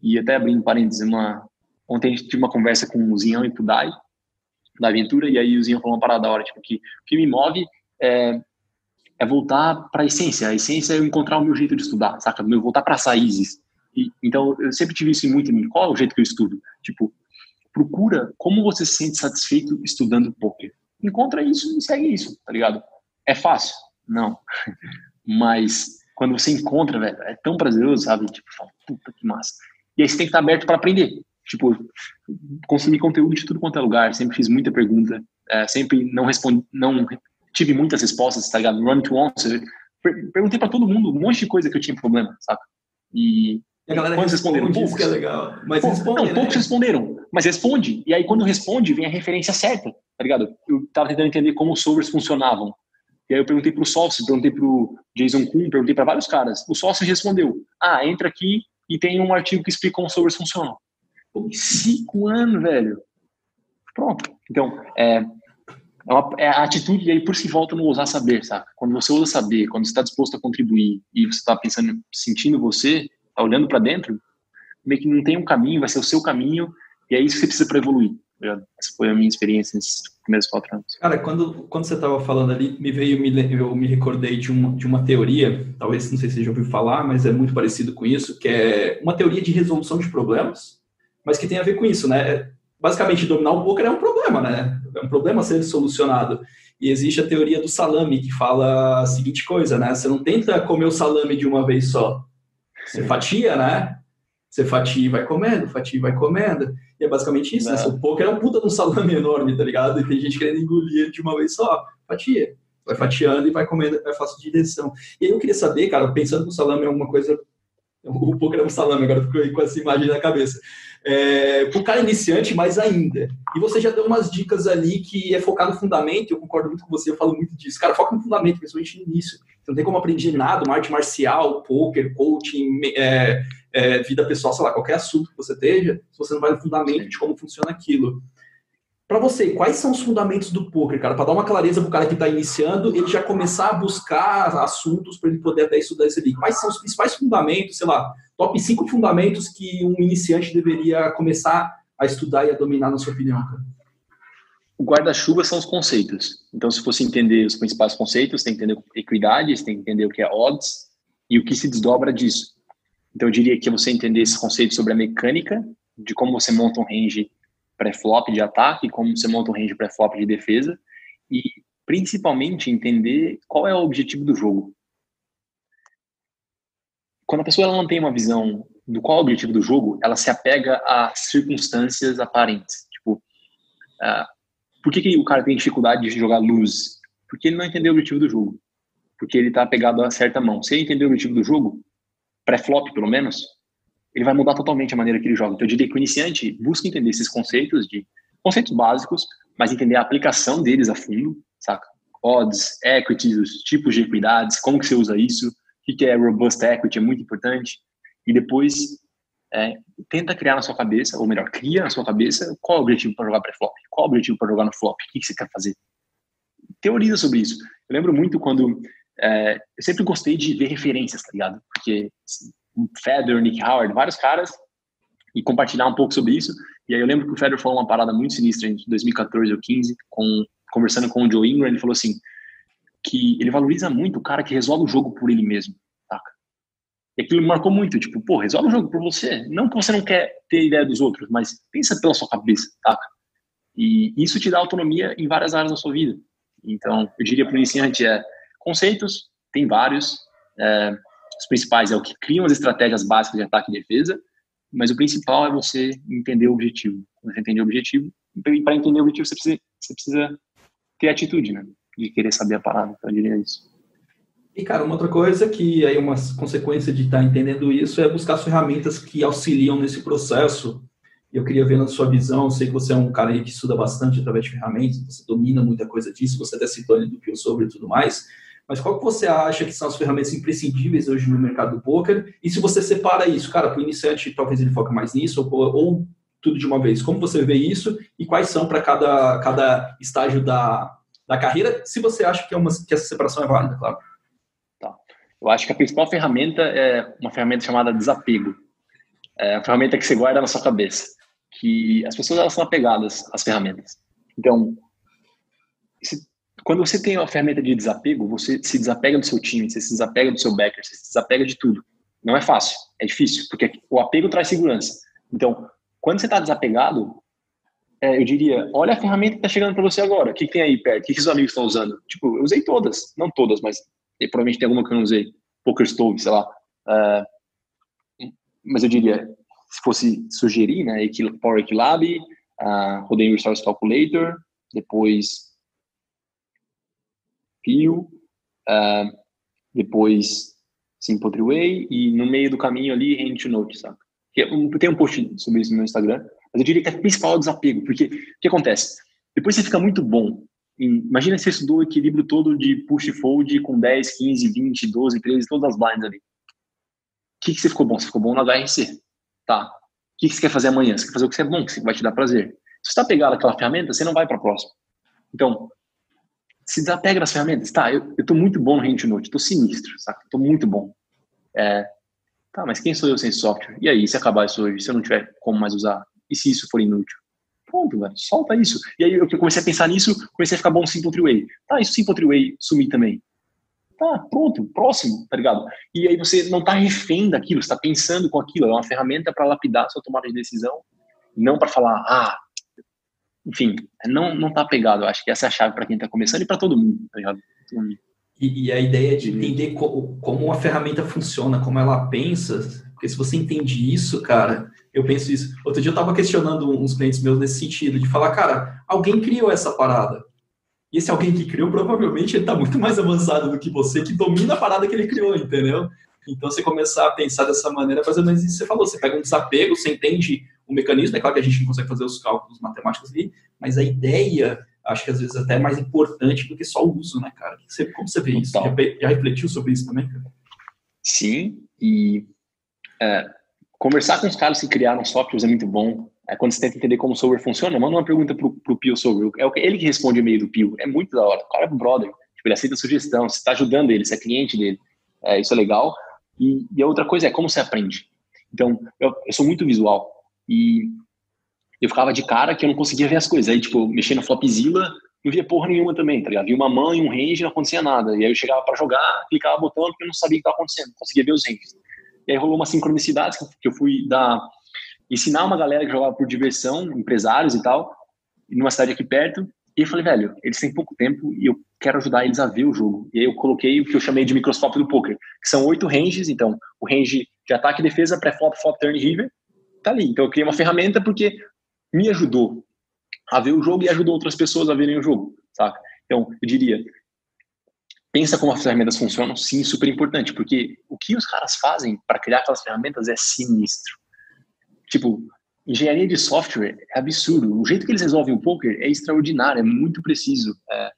S1: E até abrindo parênteses, uma, ontem a gente tive uma conversa com o Zian e Pudai, da aventura, e aí o Zinho falou uma parada da hora, tipo, que o que me move é, é voltar para a essência. A essência é eu encontrar o meu jeito de estudar, saca? Eu voltar para as raízes. E, então, eu sempre tive isso muito em mim. Qual é o jeito que eu estudo? Tipo, procura como você se sente satisfeito estudando poker. Encontra isso e segue isso, tá ligado? É fácil? Não. Mas quando você encontra, velho, é tão prazeroso, sabe? Tipo, fala, puta que massa. E aí você tem que estar aberto para aprender. Tipo, consumir conteúdo de tudo quanto é lugar. Sempre fiz muita pergunta. É, sempre não respondi, não tive muitas respostas, tá ligado? Run to answer. Perguntei para todo mundo um monte de coisa que eu tinha problema, sabe?
S2: E, e a galera quando responderam poucos, que é legal. Mas responde, não,
S1: né? poucos responderam, mas responde. E aí quando responde, vem a referência certa, tá ligado? Eu tava tentando entender como os solvers funcionavam. E aí eu perguntei pro sócio, perguntei pro Jason Kuhn, perguntei para vários caras. O sócio respondeu: "Ah, entra aqui e tem um artigo que explica como solvers funcionam". Pô, cinco anos, velho. Pronto. Então, é, é, uma, é a atitude, e aí por si volta no usar saber, sabe? Quando você usa saber, quando você está disposto a contribuir e você está pensando, sentindo você, tá olhando para dentro, meio que não tem um caminho, vai ser o seu caminho, e é isso que você precisa para evoluir. Essa foi a minha experiência nesses primeiros quatro anos.
S2: Cara, quando, quando você estava falando ali, me veio, me, eu me recordei de uma, de uma teoria, talvez, não sei se você já ouviu falar, mas é muito parecido com isso, que é uma teoria de resolução de problemas, mas que tem a ver com isso, né? Basicamente, dominar o poker é um problema, né? é um problema a ser solucionado. E existe a teoria do salame, que fala a seguinte coisa, né? Você não tenta comer o salame de uma vez só. Você fatia, né? Você fatia e vai comendo, fatia e vai comendo. E é basicamente isso, né? Seu poker é um puta de um salame enorme, tá ligado? E tem gente querendo engolir de uma vez só. Fatia. Vai fatiando e vai comendo, vai fácil de direção. E aí eu queria saber, cara, pensando que o salame é uma coisa o poker é um salame, agora ficou com essa imagem na cabeça. É, o cara iniciante, mais ainda. E você já deu umas dicas ali que é focar no fundamento, eu concordo muito com você, eu falo muito disso. Cara, foca no fundamento, principalmente no início. Não tem como aprender nada, uma arte marcial, poker, coaching, é, é, vida pessoal, sei lá, qualquer assunto que você esteja, se você não vai no fundamento de como funciona aquilo. Para você, quais são os fundamentos do poker, cara? Para dar uma clareza para o cara que está iniciando, ele já começar a buscar assuntos para ele poder até estudar isso ali. Quais são os principais fundamentos, sei lá, top 5 fundamentos que um iniciante deveria começar a estudar e a dominar, na sua opinião, cara?
S1: O guarda-chuva são os conceitos. Então, se você entender os principais conceitos, tem que entender equidade, você tem que entender o que é odds e o que se desdobra disso. Então, eu diria que você entender esses conceitos sobre a mecânica, de como você monta um range pré-flop de ataque, como você monta um range pré-flop de defesa e principalmente entender qual é o objetivo do jogo. Quando a pessoa ela não tem uma visão do qual é o objetivo do jogo, ela se apega às circunstâncias aparentes. Tipo, uh, por que, que o cara tem dificuldade de jogar luz? Porque ele não entendeu o objetivo do jogo. Porque ele está apegado a certa mão. Se ele entender o objetivo do jogo, pré-flop pelo menos, ele vai mudar totalmente a maneira que ele joga. Então, eu diria que o iniciante busca entender esses conceitos de conceitos básicos, mas entender a aplicação deles a fundo, saca? Odds, equities, os tipos de equidades, como que você usa isso, o que é robust equity, é muito importante. E depois, é, tenta criar na sua cabeça, ou melhor, cria na sua cabeça qual é o objetivo para jogar pré-flop, qual é o objetivo para jogar no flop, o que, que você quer fazer. Teoriza sobre isso. Eu lembro muito quando é, eu sempre gostei de ver referências, tá ligado? Porque Federer, Nick Howard, vários caras, e compartilhar um pouco sobre isso. E aí eu lembro que o Federer falou uma parada muito sinistra em 2014 ou 15, com, conversando com o Joe Ingram, ele falou assim, que ele valoriza muito o cara que resolve o jogo por ele mesmo? E aquilo me marcou muito, tipo, pô, resolve o jogo por você. Não que você não quer ter ideia dos outros, mas pensa pela sua cabeça? E isso te dá autonomia em várias áreas da sua vida. Então, eu diria para o iniciante é conceitos, tem vários, é, os principais é o que criam as estratégias básicas de ataque e defesa, mas o principal é você entender o objetivo. Você entender o objetivo, e para entender o objetivo você precisa, você precisa ter atitude, né? De querer saber a palavra, então eu diria isso.
S2: E, cara, uma outra coisa que aí uma consequência de estar tá entendendo isso é buscar ferramentas que auxiliam nesse processo. Eu queria ver na sua visão, sei que você é um cara que estuda bastante através de ferramentas, você domina muita coisa disso, você até citou ali do Pio sobre e tudo mais. Mas qual que você acha que são as ferramentas imprescindíveis hoje no mercado do poker? E se você separa isso, cara, para o iniciante, talvez ele foque mais nisso, ou, ou tudo de uma vez. Como você vê isso e quais são para cada, cada estágio da, da carreira, se você acha que, é uma, que essa separação é válida, claro.
S1: Tá. Eu acho que a principal ferramenta é uma ferramenta chamada desapego. É a ferramenta que você guarda na sua cabeça. Que as pessoas elas são apegadas às ferramentas. Então, quando você tem uma ferramenta de desapego, você se desapega do seu time, você se desapega do seu backer, você se desapega de tudo. Não é fácil, é difícil, porque o apego traz segurança. Então, quando você está desapegado, é, eu diria, olha a ferramenta que está chegando para você agora. O que, que, tem aí perto? O que, que os amigos estão usando? Tipo, eu usei todas, não todas, mas provavelmente tem alguma que eu não usei. Poker Stove, sei lá. Uh, mas eu diria, se fosse sugerir, né, Power Equilab, uh, Rodeio Resource Calculator, depois Pio, uh, depois Simple Way e no meio do caminho ali Hand to Note, sabe? Tem um post sobre isso no meu Instagram, mas eu diria que é principal o desapego, porque o que acontece? Depois você fica muito bom. Em, imagina se você estudou o equilíbrio todo de push fold com 10, 15, 20, 12, 13, todas as blinds ali. O que, que você ficou bom? Você ficou bom na HRC. Tá. O que, que você quer fazer amanhã? Você quer fazer o que você é bom, que vai te dar prazer. Se você está pegado aquela ferramenta, você não vai para a próxima. Então, se desapega das ferramentas. Tá, eu, eu tô muito bom no Hand Note, tô sinistro, saca? Tô muito bom. É, tá, mas quem sou eu sem software? E aí, se acabar isso hoje, se eu não tiver como mais usar? E se isso for inútil? Pronto, velho, solta isso. E aí eu comecei a pensar nisso, comecei a ficar bom no Simple Three-Way. Tá, e se o Simple Three-Way sumir também? Tá, pronto, próximo, tá ligado? E aí você não tá refém daquilo, você tá pensando com aquilo, é uma ferramenta para lapidar sua tomada de decisão, não para falar, ah, enfim, não, não tá pegado. Eu acho que essa é a chave para quem tá começando e para todo mundo, tá ligado?
S2: E, e, a ideia de entender co como a ferramenta funciona, como ela pensa, porque se você entende isso, cara, eu penso isso. Outro dia eu tava questionando uns clientes meus nesse sentido, de falar, cara, alguém criou essa parada. E esse alguém que criou, provavelmente ele tá muito mais avançado do que você, que domina a parada que ele criou, entendeu? Então, você começar a pensar dessa maneira, mais ou menos isso que você falou. Você pega um desapego, você entende o mecanismo. É claro que a gente não consegue fazer os cálculos matemáticos ali, mas a ideia, acho que às vezes até é mais importante do que só o uso, né, cara? Você, como você vê isso? Já, já, refletiu sobre isso também, cara?
S1: Sim, e é, conversar com os caras que criaram softwares é muito bom. É, quando você tenta entender como o software funciona, manda uma pergunta pro, pro Pio sobre. É ele que responde o e-mail do Pio. É muito da hora. O cara é um brother. Tipo, ele aceita sugestão, você está ajudando ele, você é cliente dele. É, isso é legal. E, e, a outra coisa é como você aprende. Então, eu, eu, sou muito visual e eu ficava de cara que eu não conseguia ver as coisas. Aí, tipo, mexendo na Flopzilla, não via porra nenhuma também, tá ligado? Via uma mão e um range não acontecia nada. E aí eu chegava para jogar, clicava botão porque eu não sabia o que estava acontecendo, não conseguia ver os ranges. E aí rolou uma sincronicidade que eu fui dar, ensinar uma galera que jogava por diversão, empresários e tal, numa cidade aqui perto. E eu falei, velho, eles têm pouco tempo e eu quero ajudar eles a ver o jogo. E aí eu coloquei o que eu chamei de microscópio do poker, que são oito ranges. Então, o range de ataque e defesa, pré-flop, flop, turn, river, tá ali. Então, eu criei uma ferramenta porque me ajudou a ver o jogo e ajudou outras pessoas a verem o jogo, saca? Então, eu diria, pensa como as ferramentas funcionam, sim, super importante, porque o que os caras fazem para criar aquelas ferramentas é sinistro. Tipo, engenharia de software é absurdo. O jeito que eles resolvem o poker é extraordinário, é muito preciso. É,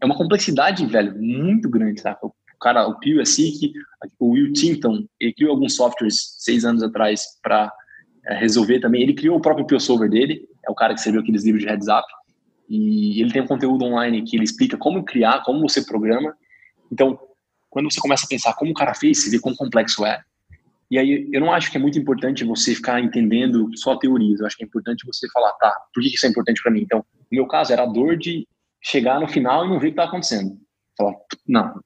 S1: é uma complexidade, velho, muito grande, sabe? O cara, o Pio Asic, o Will Tinton, ele criou alguns softwares seis anos atrás para resolver também. Ele criou o próprio Pio Solver dele, é o cara que escreveu aqueles livros de heads up. E ele tem um conteúdo online que ele explica como criar, como você programa. Então, quando você começa a pensar como o cara fez, você vê quão complexo é. E aí, eu não acho que é muito importante você ficar entendendo só teorias. Eu acho que é importante você falar, tá, por que isso é importante para mim? Então, no meu caso, era a dor de chegar no final e não ver o que está acontecendo. Falar, não,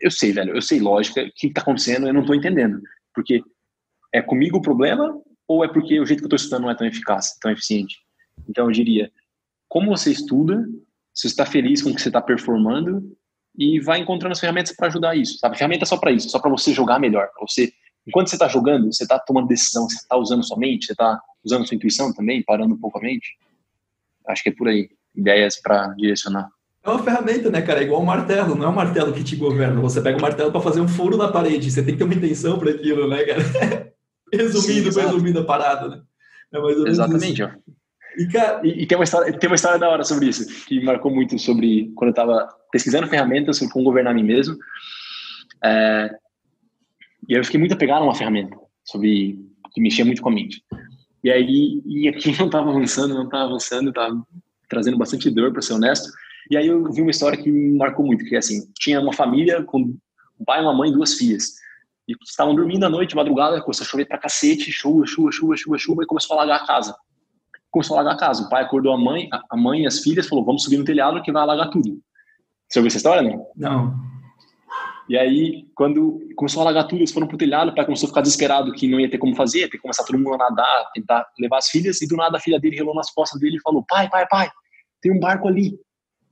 S1: eu sei, velho, eu sei lógica, o que está acontecendo, eu não estou entendendo. Porque é comigo o problema ou é porque o jeito que eu estou estudando não é tão eficaz, tão eficiente? Então, eu diria, como você estuda, se você está feliz com o que você está performando e vai encontrando as ferramentas para ajudar isso, sabe? Ferramenta só para isso, só para você jogar melhor, para você enquanto você está jogando, você está tomando decisão, você está usando sua mente, você está usando sua intuição também, parando um pouco a mente. Acho que é por aí ideias para direcionar.
S2: É uma ferramenta, né, cara? É igual um martelo, não é um martelo que te governa. Você pega o um martelo para fazer um furo na parede, você tem que ter uma intenção para aquilo, né, cara? resumindo, Sim, resumindo a parada, né?
S1: É Exatamente. E, cara... e, e, tem, uma história, tem uma história da hora sobre isso, que marcou muito sobre quando eu estava pesquisando ferramentas sobre como governar a mim mesmo. É, e eu fiquei muito apegado a uma ferramenta sobre que mexia muito com a mente. E aí, e aqui não estava avançando, não estava avançando, estava trazendo bastante dor, para ser honesto. E aí eu vi uma história que me marcou muito, que é assim, tinha uma família com um pai, uma mãe e duas filhas. E estavam dormindo à noite, madrugada, começou a chover pra cacete, chuva, chuva, chuva, chuva, chuva, e começou a alagar a casa. começou a alagar a casa. O pai acordou a mãe, a mãe e as filhas, falou, vamos subir no telhado que vai alagar tudo. Você ouviu essa história, não?
S2: Não.
S1: E aí, quando começou a alagar tudo, eles foram pro telhado, o pai começou a ficar desesperado que não ia ter como fazer, ter que começar todo mundo a nadar, tentar levar as filhas, e do nada a filha dele relou nas costas dele e falou, pai, pai, pai, tem um barco ali.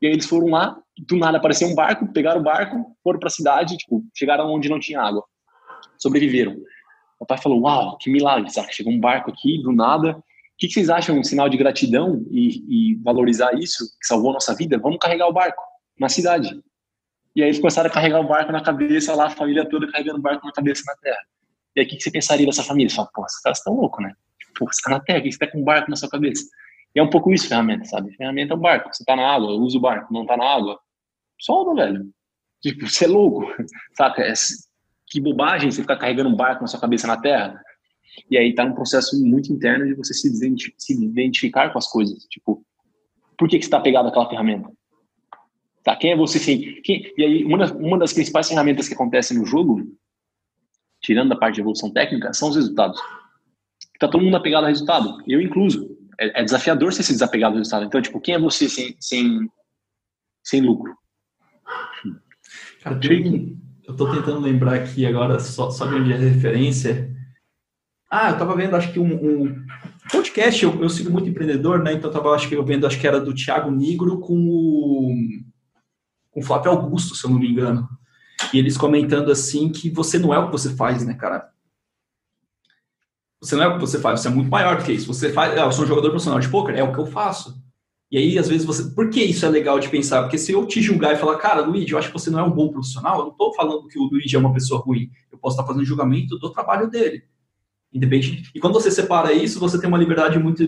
S1: E aí eles foram lá, do nada apareceu um barco, pegaram o barco, foram para a cidade, tipo, chegaram onde não tinha água. Sobreviveram. O pai falou, uau, que milagre, sabe? Chegou um barco aqui, do nada. O que, vocês acham? Um sinal de gratidão e, e valorizar isso, que salvou a nossa vida? Vamos carregar o barco na cidade. E aí eles começaram a carregar o barco na cabeça lá, a família toda carregando o barco na cabeça na terra. E aí o que, você pensaria dessa família? Você fala, pô, esses caras estão loucos, né? Pô, você tá na terra, que você tá com um barco na sua cabeça? E é um pouco isso, ferramenta, sabe? Ferramenta é um barco. Você tá na água, usa o barco. Não tá na água, solta, velho. Tipo, você é louco, saca? Que bobagem você ficar carregando um barco na sua cabeça na terra. E aí tá num processo muito interno de você se, se identificar com as coisas. Tipo, por que, que você tá pegado àquela ferramenta? Tá? Quem é você sem. Quem... E aí, uma das, uma das principais ferramentas que acontecem no jogo, tirando da parte de evolução técnica, são os resultados. Tá todo mundo apegado ao resultado, eu incluso. É, é desafiador você se desapegar do resultado. Então, tipo, quem é você sem, sem, sem lucro?
S2: Cara, eu tô tentando lembrar aqui agora, só, só de onde é referência. Ah, eu tava vendo, acho que um, um podcast, eu, eu, sigo muito empreendedor, né? Então eu tava, acho que eu vendo, acho que era do Thiago Nigro com o, com o Flávio Augusto, se eu não me engano. E eles comentando assim que você não é o que você faz, né, cara? Você não é o que você faz, você é muito maior do que isso. Você faz, ah, eu sou um jogador profissional de poker, é o que eu faço. E aí, às vezes, você. Por que isso é legal de pensar? Porque se eu te julgar e falar, cara, Luigi, eu acho que você não é um bom profissional, eu não estou falando que o Luigi é uma pessoa ruim. Eu posso estar fazendo julgamento do trabalho dele. Independente. E quando você separa isso, você tem uma liberdade muito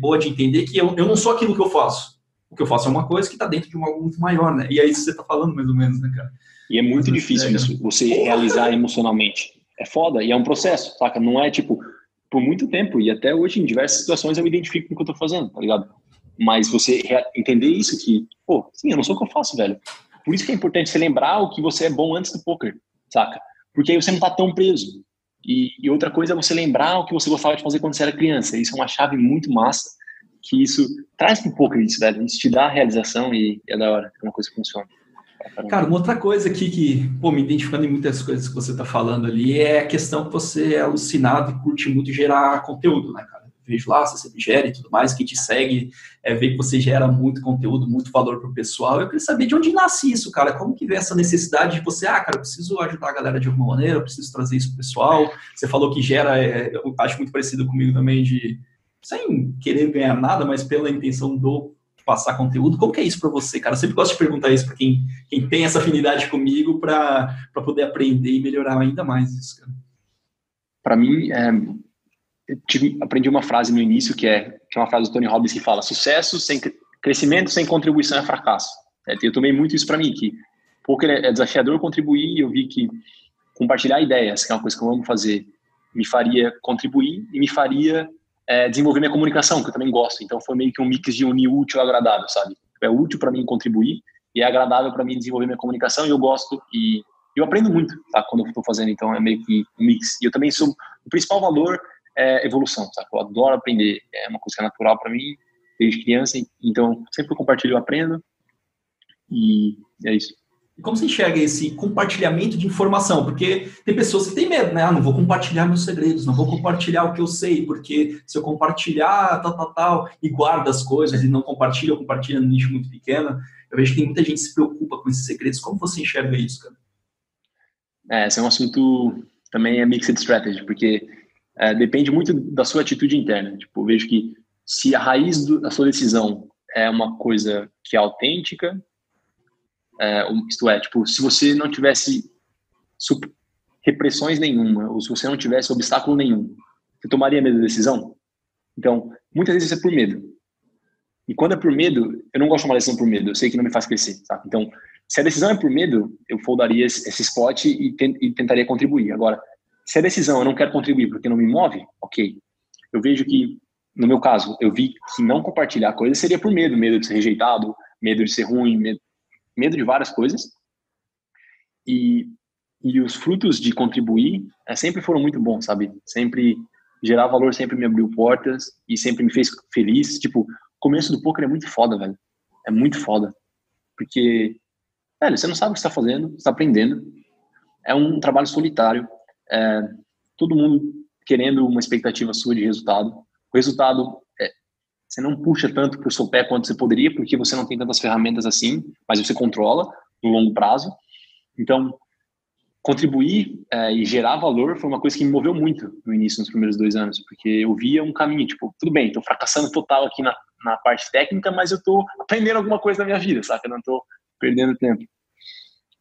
S2: boa de entender que eu, eu não sou aquilo que eu faço. O que eu faço é uma coisa que está dentro de um algo muito maior, né? E é isso que você está falando, mais ou menos, né, cara?
S1: E é muito Mas, difícil é, isso, você realizar emocionalmente. É foda, e é um processo, saca? Não é tipo, por muito tempo, e até hoje, em diversas situações, eu me identifico com o que eu estou fazendo, tá ligado? Mas você entender isso que, pô, sim, eu não sou o que eu faço, velho. Por isso que é importante você lembrar o que você é bom antes do poker, saca? Porque aí você não tá tão preso. E, e, outra coisa é você lembrar o que você gostava de fazer quando você era criança. Isso é uma chave muito massa, que isso traz pro poker isso, velho. Isso te dá a realização e é da hora, é uma coisa que funciona.
S2: Cara, uma outra coisa aqui que, pô, me identificando em muitas coisas que você tá falando ali é a questão que você é alucinado e curte muito gerar conteúdo, né, cara? Vejo lá, você gera e tudo mais, quem te segue, é, vê que você gera muito conteúdo, muito valor para o pessoal. Eu queria saber de onde nasce isso, cara. Como que vem essa necessidade de você, ah, cara, eu preciso ajudar a galera de alguma maneira, eu preciso trazer isso para o pessoal. Você falou que gera, é, eu acho muito parecido comigo também, de sem querer ganhar nada, mas pela intenção do passar conteúdo. Como que é isso para você, cara? Eu sempre gosto de perguntar isso para quem, quem tem essa afinidade comigo para poder aprender e melhorar ainda mais isso, cara.
S1: Para mim, é, tive, aprendi uma frase no início que é, que é uma frase do Tony Robbins que fala: sucesso sem crescimento sem contribuição é fracasso. É, eu tomei muito isso para mim que porque é desafiador contribuir. Eu vi que compartilhar ideias, que é uma coisa que eu amo fazer, me faria contribuir e me faria é, desenvolver minha comunicação, que eu também gosto. Então foi meio que um mix de unir útil e agradável, sabe? É útil para mim contribuir e é agradável para mim desenvolver minha comunicação e eu gosto e eu aprendo muito, tá? Quando eu estou fazendo, então é meio que um mix. E eu também sou o principal valor é evolução, sabe? Eu adoro aprender, é uma coisa que é natural para mim desde criança, então sempre compartilho aprendo e é isso.
S2: E como você enxerga esse compartilhamento de informação? Porque tem pessoas que têm medo, né? Ah, não vou compartilhar meus segredos, não vou compartilhar o que eu sei, porque se eu compartilhar tal, tal, tal, e guarda as coisas e não compartilha, ou compartilha no nicho muito pequeno, eu vejo que tem muita gente que se preocupa com esses segredos. Como você enxerga isso, cara?
S1: É, esse é um assunto também é mixed strategy, porque é, depende muito da sua atitude interna. Tipo, vejo que se a raiz da sua decisão é uma coisa que é autêntica, é, isto é, tipo, se você não tivesse repressões nenhuma, ou se você não tivesse obstáculo nenhum, você tomaria a mesma decisão? Então, muitas vezes é por medo. E quando é por medo, eu não gosto de tomar decisão por medo, eu sei que não me faz crescer, sabe? Então, se a decisão é por medo, eu foldaria esse, spot e, e tentaria contribuir. Agora, se a decisão eu não quero contribuir porque não me move, ok. Eu vejo que, no meu caso, eu vi que não compartilhar coisas seria por medo, medo de ser rejeitado, medo de ser ruim, medo, medo de várias coisas. E, e os frutos de contribuir é, sempre foram muito bons, sabe? Sempre gerar valor sempre me abriu portas e sempre me fez feliz. Tipo, começo do poker é muito foda, velho. É muito foda. Porque, velho, você não sabe o que está fazendo, está aprendendo. É um trabalho solitário. É, todo mundo querendo uma expectativa sua de resultado. O resultado, é, você não puxa tanto para o seu pé quanto você poderia, porque você não tem tantas ferramentas assim, mas você controla no longo prazo. Então, contribuir é, e gerar valor foi uma coisa que me moveu muito no início, nos primeiros dois anos, porque eu via um caminho, tipo, tudo bem, estou fracassando total aqui na, na parte técnica, mas eu estou aprendendo alguma coisa na minha vida, sabe? Eu não estou perdendo tempo.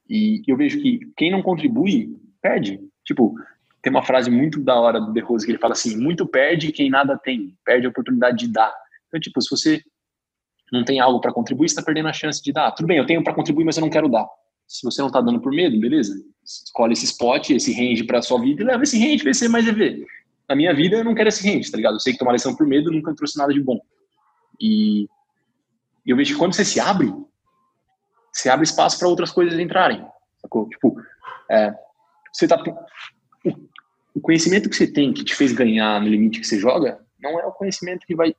S1: E eu vejo que quem não contribui, perde. Tipo, tem uma frase muito da hora do De Rose que ele fala assim, muito perde quem nada tem, perde a oportunidade de dar. Então, tipo, se você não tem algo para contribuir, você está perdendo a chance de dar. Tudo bem, eu tenho para contribuir, mas eu não quero dar. Se você não está dando por medo, beleza? Escolhe esse spot, esse range para sua vida e leva esse range para ser mais EV. Na minha vida, eu não quero esse range, tá ligado? Eu sei que tomar lição por medo nunca trouxe nada de bom. E eu vejo que quando você se abre, você abre espaço para outras coisas entrarem, sacou? Tipo, é, você tá... O conhecimento que você tem que te fez ganhar no limite que você joga, não é o conhecimento que vai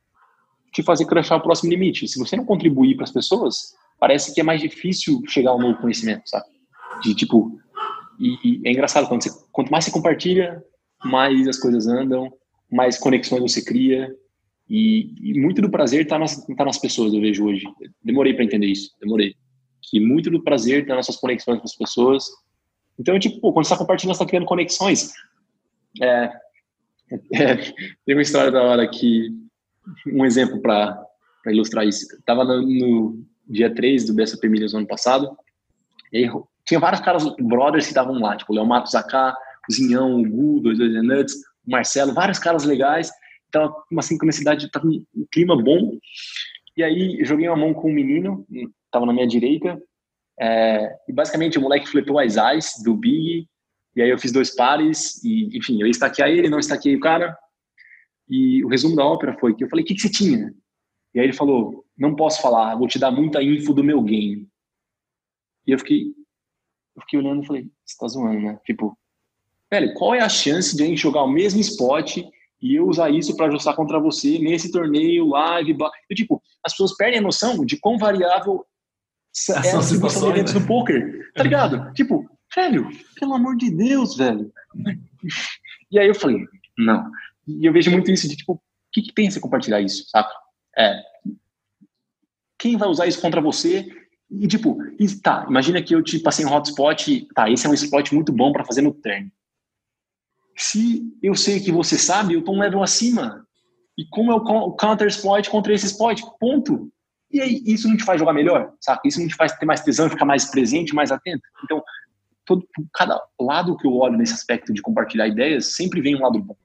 S1: te fazer crashar o próximo limite. Se você não contribuir para as pessoas, parece que é mais difícil chegar ao novo conhecimento, sabe? De tipo, e, e é engraçado quando você, quanto mais você compartilha, mais as coisas andam, mais conexões você cria e, e muito do prazer está nas, tá nas pessoas. Eu vejo hoje. Demorei para entender isso, demorei. Que muito do prazer está nas suas conexões com as pessoas. Então, tipo, quando você está compartilhando, você está criando conexões. É, é, tem uma história da hora que um exemplo para ilustrar isso. Estava no, no, dia 3 do BSP Milhas no ano passado, e tinha vários caras, brothers que estavam lá, tipo o Léo Matos Zaká, o Zinhão, o Gu, dois dois Nuts, o Marcelo, vários caras legais, então uma sincronicidade, tava um clima bom, e aí joguei uma mão com um menino, tava na minha direita, é, e basicamente o moleque flippou as eyes do Big, e aí eu fiz dois pares, e enfim, eu estaquei ele, não estaquei o cara, e o resumo da ópera foi que eu falei, o que, que você tinha? E aí ele falou, não posso falar, vou te dar muita info do meu game. E eu fiquei, eu fiquei olhando e falei, você tá zoando, né? Tipo, velho, qual é a chance de a gente jogar o mesmo spot e eu usar isso para ajustar contra você nesse torneio, live, eu, tipo, as pessoas perdem a noção de quão variável é situação de eventos né? no poker, tá ligado? tipo, velho, pelo amor de Deus, velho. E aí eu falei, não. E eu vejo muito isso de tipo, o que, que pensa compartilhar isso, sabe? É. Quem vai usar isso contra você? E tipo, tá, imagina que eu te passei um hotspot, tá, esse é um spot muito bom para fazer no turn. Se eu sei que você sabe, eu tô um level acima. E como é o counter exploit contra esse spot? Ponto. E aí, isso não te faz jogar melhor, sabe? Isso não te faz ter mais tesão, ficar mais presente, mais atento. Então, todo, cada lado que eu olho nesse aspecto de compartilhar ideias, sempre vem um lado bom.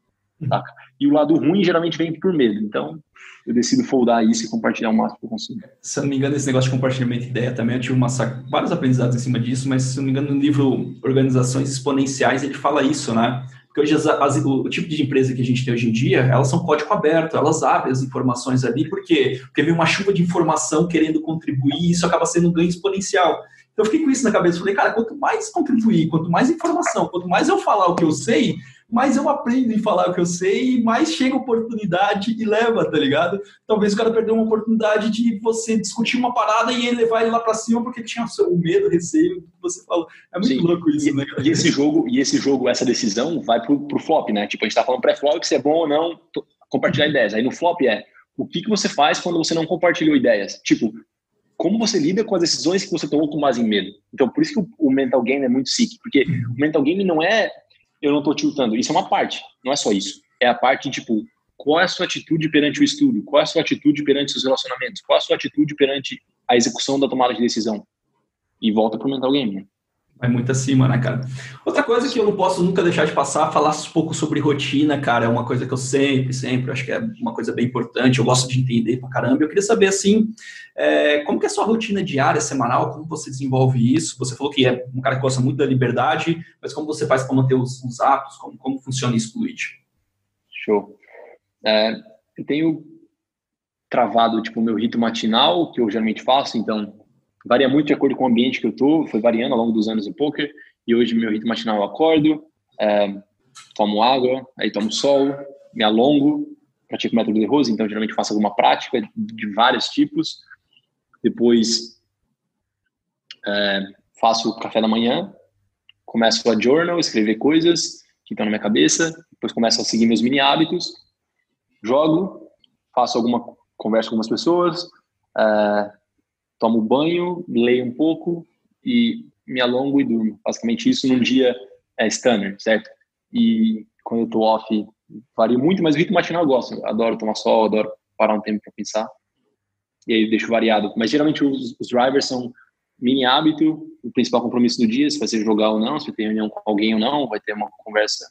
S1: Saca? E o lado ruim geralmente vem por medo. Então, eu decido foldar isso e compartilhar o máximo que eu consigo.
S2: Se eu não me engano, esse negócio de compartilhamento de ideia também, eu tive uma, vários aprendizados em cima disso, mas se eu não me engano, no livro Organizações Exponenciais, ele fala isso, né? Porque hoje as, as, o, tipo de empresa que a gente tem hoje em dia, elas são código aberto, elas abrem as informações ali, por quê? Porque vem uma chuva de informação querendo contribuir e isso acaba sendo um ganho exponencial. Então eu fiquei com isso na cabeça, falei, cara, quanto mais contribuir, quanto mais informação, quanto mais eu falar o que eu sei, mais eu aprendo em falar o que eu sei, mais chega oportunidade e leva, tá ligado? Talvez o cara perdeu uma oportunidade de você discutir uma parada e ele levar ele lá para cima porque tinha o medo, o receio que você falou. É muito Sim. louco isso,
S1: e,
S2: né?
S1: E esse jogo, e esse jogo, essa decisão vai pro, pro flop, né? Tipo, a gente tá falando pré-flop se é bom ou não compartilhar ideias. Aí no flop é o que, que você faz quando você não compartilhou ideias? Tipo, como você lida com as decisões que você tomou com base em medo. Então, por isso que o, o mental game é muito sick, porque o mental game não é eu não estou tiltando. Isso é uma parte, não é só isso. É a parte, tipo, qual é a sua atitude perante o estudo? Qual é a sua atitude perante seus relacionamentos? Qual é a sua atitude perante a execução da tomada de decisão? E volta pro mental game, né?
S2: Vai muito acima, né, cara? Outra coisa que eu não posso nunca deixar de passar, falar um pouco sobre rotina, cara, é uma coisa que eu sempre, sempre, acho que é uma coisa bem importante, eu gosto de entender pra caramba. Eu queria saber, assim, é, como que é a sua rotina diária, semanal, como você desenvolve isso? Você falou que é um cara que gosta muito da liberdade, mas como você faz para manter os, os atos? Como, como funciona isso, Luigi?
S1: Show. É, eu tenho travado, tipo, o meu ritmo matinal, que eu geralmente faço, então varia muito de acordo com o ambiente que eu tô, foi variando ao longo dos anos em poker, e hoje meu ritmo matinal eu acordo, é, tomo água, aí tomo sol, me alongo, pratico o método de Rose, então geralmente faço alguma prática de vários tipos. Depois é, faço café da manhã, começo a journal, escrever coisas que estão na minha cabeça, depois começo a seguir meus mini hábitos, jogo, faço alguma conversa com algumas pessoas, é, tomo banho, leio um pouco e me alongo e durmo. Basicamente isso num dia é standard, certo? E quando eu tô off, varia muito, mas o ritmo matinal eu gosto. Adoro tomar sol, adoro parar um tempo para pensar. E aí deixo variado. Mas geralmente os, os drivers são mini hábito, o principal compromisso do dia, se vai ser jogar ou não, se vai ter reunião com alguém ou não, vai ter uma conversa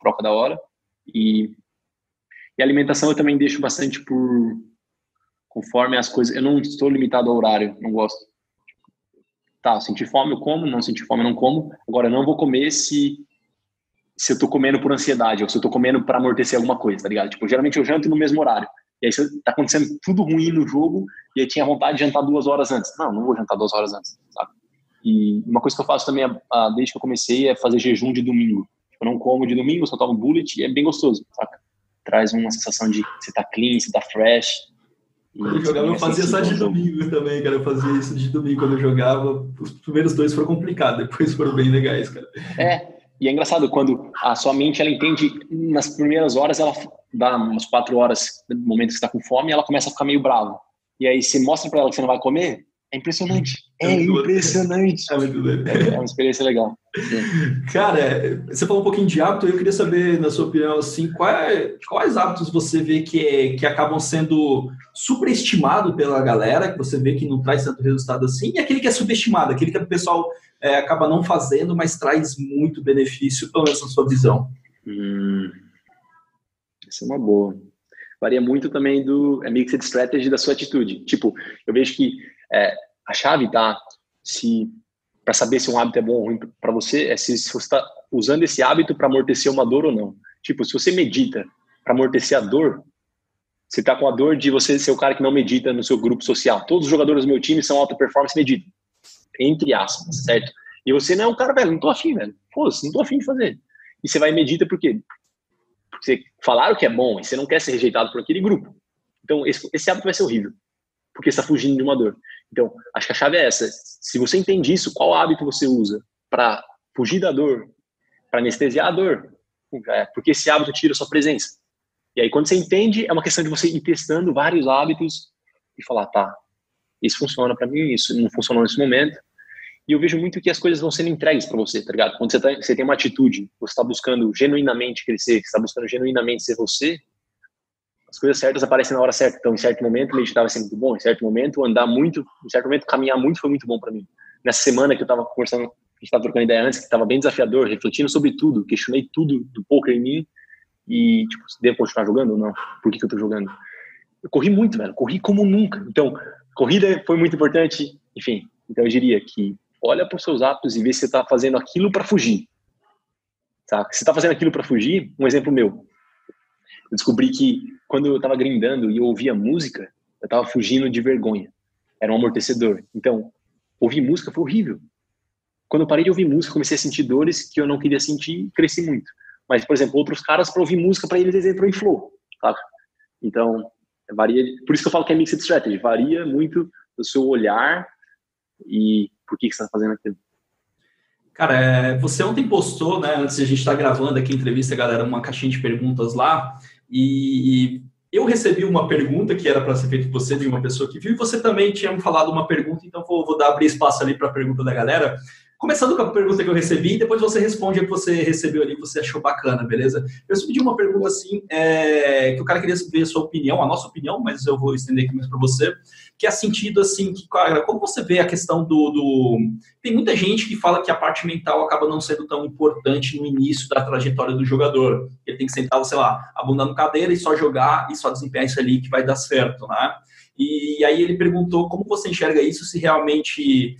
S1: troca da hora. E, e alimentação eu também deixo bastante por conforme as coisas. Eu não estou limitado ao horário, não gosto. Tá, sentir fome eu como, não sentir fome eu não como. Agora, eu não vou comer se se eu tô comendo por ansiedade ou se eu tô comendo para amortecer alguma coisa, tá ligado? Tipo, geralmente eu janto no mesmo horário. E aí tá acontecendo tudo ruim no jogo e aí tinha vontade de jantar duas horas antes. Não, não vou jantar duas horas antes, sabe? E uma coisa que eu faço também, desde que eu comecei, é fazer jejum de domingo. Tipo, eu não como de domingo, só tomo bullet e é bem gostoso, saca? Traz uma sensação de você tá clean, você tá fresh.
S2: Quando eu jogava, eu fazia só de domingo também, cara. Eu fazia isso de domingo quando eu jogava. Os primeiros dois foram complicados, depois foram bem legais, cara.
S1: É, e é engraçado quando a sua mente ela entende nas primeiras horas ela dá umas quatro horas no momento que está com fome ela começa a ficar meio brava e aí você mostra para ela que você não vai comer é impressionante. É, é impressionante. É, é, é uma experiência legal.
S2: Cara você falou um pouquinho de hábito eu queria saber na sua opinião assim quais, quais hábitos você vê que que acabam sendo superestimados pela galera que você vê que não traz tanto resultado assim? E aquele que é subestimado aquele que o pessoal é, acaba não fazendo, mas traz muito benefício, pelo menos na sua visão? Hum,
S1: essa é uma boa. Varia muito também do é mixed strategy da sua atitude. Tipo, eu vejo que é, a chave tá se para saber se um hábito é bom ou ruim para você é se, se você está usando esse hábito para amortecer uma dor ou não. Tipo, se você medita para amortecer a dor, você está com a dor de você ser o cara que não medita no seu grupo social. Todos os jogadores do meu time são alta performance meditam entre aspas, certo? E você não é um cara, velho, não tô afim, velho. Pô, não tô afim de fazer. E você vai e medita por quê? Porque você falaram que é bom e você não quer ser rejeitado por aquele grupo. Então, esse, esse hábito vai ser horrível. Porque você está fugindo de uma dor. Então, acho que a chave é essa. Se você entende isso, qual hábito você usa para fugir da dor, para anestesiar a dor? É, porque esse hábito tira a sua presença. E aí, quando você entende, é uma questão de você ir testando vários hábitos e falar, tá, isso funciona para mim, isso não funcionou nesse momento. E eu vejo muito que as coisas vão sendo entregues para você, tá ligado? Quando você, tá, você tem uma atitude, você está buscando genuinamente crescer, você está buscando genuinamente ser você, as coisas certas aparecem na hora certa. Então, em certo momento, meditar vai ser muito bom, em certo momento, andar muito, em certo momento, caminhar muito foi muito bom para mim. Nessa semana que eu estava conversando, a gente estava trocando ideia antes, que estava bem desafiador, refletindo sobre tudo, questionei tudo do poker em mim e, tipo, devo continuar jogando ou não? Por que, que eu estou jogando? Eu corri muito, velho, corri como nunca. Então, corrida foi muito importante, enfim. Então eu diria que olha para os seus hábitos e vê se você está fazendo aquilo para fugir. Tá? Se está fazendo aquilo para fugir, um exemplo meu. Eu descobri que quando eu estava grindando e eu ouvia música, eu estava fugindo de vergonha. Era um amortecedor. Então, ouvir música foi horrível. Quando eu parei de ouvir música, comecei a sentir dores que eu não queria sentir e cresci muito. Mas, por exemplo, outros caras, para ouvir música, para eles, eles entram em flow. Então, Varia, por isso que eu falo que é mixed strategy, varia muito do seu olhar e por que, que você está fazendo aquilo.
S2: Cara, é, você ontem postou, né, antes de a gente estar tá gravando aqui a entrevista, galera, uma caixinha de perguntas lá, e eu recebi uma pergunta que era para ser feita por você, de uma pessoa que viu, e você também tinha me falado uma pergunta, então vou, vou dar abrir espaço ali para a pergunta da galera. Começando com a pergunta que eu recebi, depois você responde a que você recebeu ali, que você achou bacana, beleza? Eu pedi uma pergunta assim, é, que o cara queria saber a sua opinião, a nossa opinião, mas eu vou estender aqui mais para você, que é sentido assim, que, cara, como você vê a questão do, do, Tem muita gente que fala que a parte mental acaba não sendo tão importante no início da trajetória do jogador. Ele tem que sentar, sei lá, a bunda no cadeira e só jogar e só desempenhar isso ali que vai dar certo, né? E aí ele perguntou como você enxerga isso, se realmente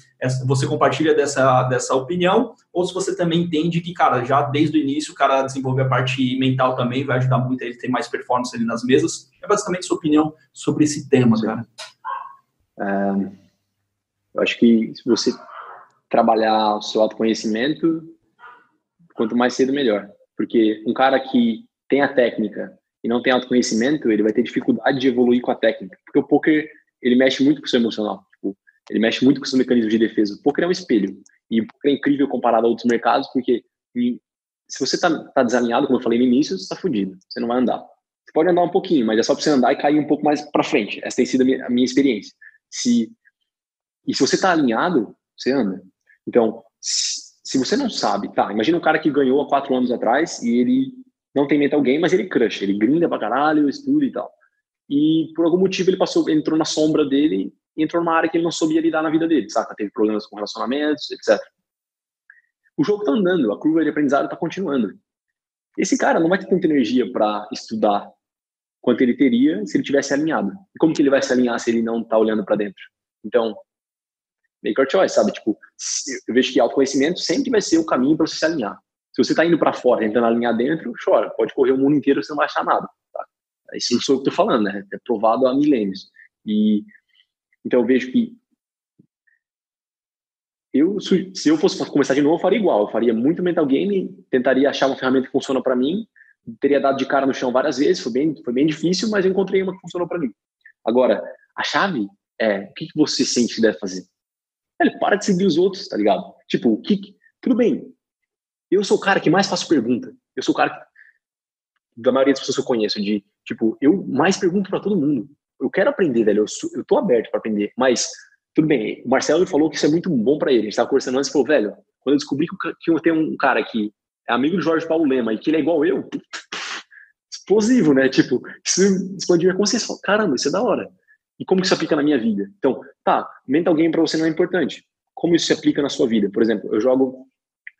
S2: você compartilha dessa, dessa opinião, ou se você também entende que, cara, já desde o início o cara desenvolver a parte mental também vai ajudar muito a ele ter mais performance ali nas mesas. É basicamente sua opinião sobre esse tema, cara.
S1: É, eu acho que se você trabalhar o seu autoconhecimento, quanto mais cedo, melhor. Porque um cara que tem a técnica e não tem autoconhecimento, ele vai ter dificuldade de evoluir com a técnica. Porque o poker, ele mexe muito com o seu emocional. Tipo, ele mexe muito com os seus mecanismos de defesa. O poker é um espelho. E o poker é incrível comparado a outros mercados, porque se você tá, tá desalinhado, como eu falei no início, você tá fudido. Você não vai andar. Você pode andar um pouquinho, mas é só para você andar e cair um pouco mais para frente. Essa tem sido a minha, a minha experiência. Se, e se você tá alinhado, você anda. Então, se, se você não sabe, tá, imagina um cara que ganhou há quatro anos atrás e ele não tem mental game, mas ele crush, ele grinda pra caralho, estuda e tal. E por algum motivo ele passou, entrou na sombra dele e entrou numa área que ele não sabia lidar na vida dele, saca? Teve problemas com relacionamentos, etc. O jogo tá andando, a curva de aprendizado tá continuando. Esse cara não vai ter tanta energia para estudar quanto ele teria se ele tivesse alinhado. E como que ele vai se alinhar se ele não tá olhando para dentro? Então, make your choice, sabe? Tipo, eu vejo que autoconhecimento sempre vai ser o caminho para você se alinhar. Se você está indo para fora, tentando alinhar dentro, chora. Pode correr o mundo inteiro, você não vai achar nada. Tá? Isso não sou eu que estou falando, né? É provado há milênios. E então eu vejo que eu, se eu fosse começar de novo, eu faria igual. Eu faria muito mental game, tentaria achar uma ferramenta que funciona para mim. Teria dado de cara no chão várias vezes, foi bem, foi bem difícil, mas eu encontrei uma que funcionou para mim. Agora, a chave é o que, que você sente que deve fazer. Ele para de seguir os outros, tá ligado? Tipo, o que. Tudo bem. Eu sou o cara que mais faço pergunta. Eu sou o cara que, da maioria das pessoas que eu conheço, de tipo, eu mais pergunto para todo mundo. Eu quero aprender, velho. Eu, sou, eu tô aberto para aprender. Mas, tudo bem. O Marcelo falou que isso é muito bom para ele. A gente tava conversando antes e falou, velho, quando eu descobri que, que eu tenho um cara que é amigo do Jorge Paulo Lema e que ele é igual eu, explosivo, né? Tipo, isso expandiu minha consciência. Caramba, isso é da hora. E como que isso aplica na minha vida? Então, tá, mental game para você não é importante. Como isso se aplica na sua vida? Por exemplo, eu jogo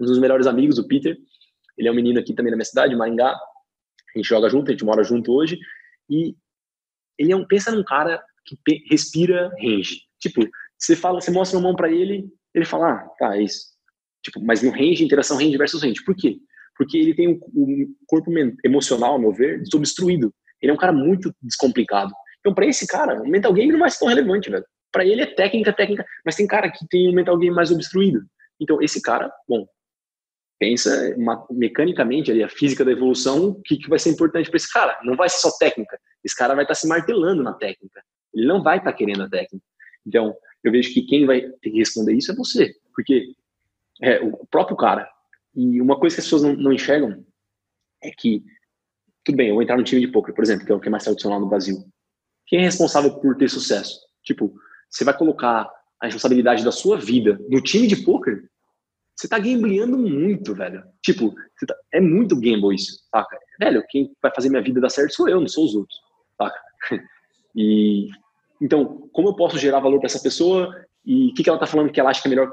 S1: um dos melhores amigos, o Peter. Ele é um menino aqui também da minha cidade, Maringá. A gente joga junto, a gente mora junto hoje. E ele é um, pensa num cara que respira range. Tipo, você fala, você mostra uma mão para ele, ele fala, ah, tá, é isso. Tipo, mas no range, interação range versus range. Por quê? Porque ele tem um, um corpo emocional, ao meu ver, desobstruído. Ele é um cara muito descomplicado. Então, para esse cara, o mental game não vai ser tão relevante, velho. Para ele é técnica, técnica, mas tem cara que tem um mental game mais obstruído. Então, esse cara, bom, pensa uma, mecanicamente ali, a física da evolução, o que, que vai ser importante para esse cara. Não vai ser só técnica. Esse cara vai estar tá se martelando na técnica. Ele não vai estar tá querendo a técnica. Então, eu vejo que quem vai ter que responder isso é você. Porque é o próprio cara. E uma coisa que as pessoas não, não enxergam é que, tudo bem, eu vou entrar no time de poker, por exemplo, que é o que é mais tradicional no Brasil. Quem é responsável por ter sucesso? Tipo, você vai colocar a responsabilidade da sua vida no time de poker? Você tá gambleando muito, velho. Tipo, tá, é muito gamble isso, saca? Velho, quem vai fazer minha vida dar certo sou eu, não sou os outros, saca? E então, como eu posso gerar valor para essa pessoa e o que, que ela tá falando que ela acha que é melhor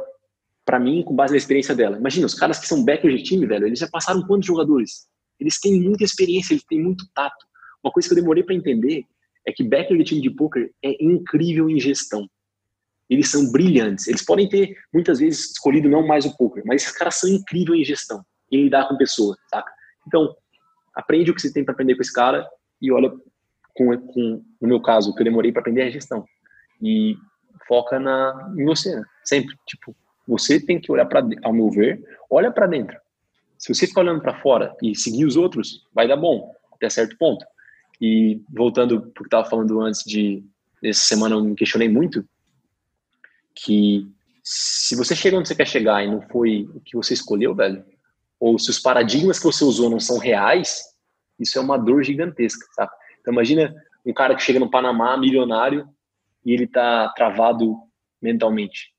S1: para mim com base na experiência dela? Imagina, os caras que são backers de time, velho, eles já passaram quantos jogadores? Eles têm muita experiência, eles têm muito tato. Uma coisa que eu demorei para entender é que backer de time de poker é incrível em gestão. Eles são brilhantes. Eles podem ter, muitas vezes, escolhido não mais o poker, mas esses caras são incríveis em gestão, em lidar com pessoas, saca? Então, aprende o que você tem para aprender com esse cara e olha, com, com no meu caso, o que eu demorei para aprender é a gestão. E foca na, em você, né? sempre. Tipo, você tem que olhar para, ao meu ver, olha para dentro. Se você ficar olhando para fora e seguir os outros, vai dar bom, até certo ponto. E voltando o que estava falando antes de essa semana eu me questionei muito que se você chega onde você quer chegar e não foi o que você escolheu, velho, ou se os paradigmas que você usou não são reais, isso é uma dor gigantesca, sabe? Então imagina um cara que chega no Panamá, milionário, e ele tá travado mentalmente.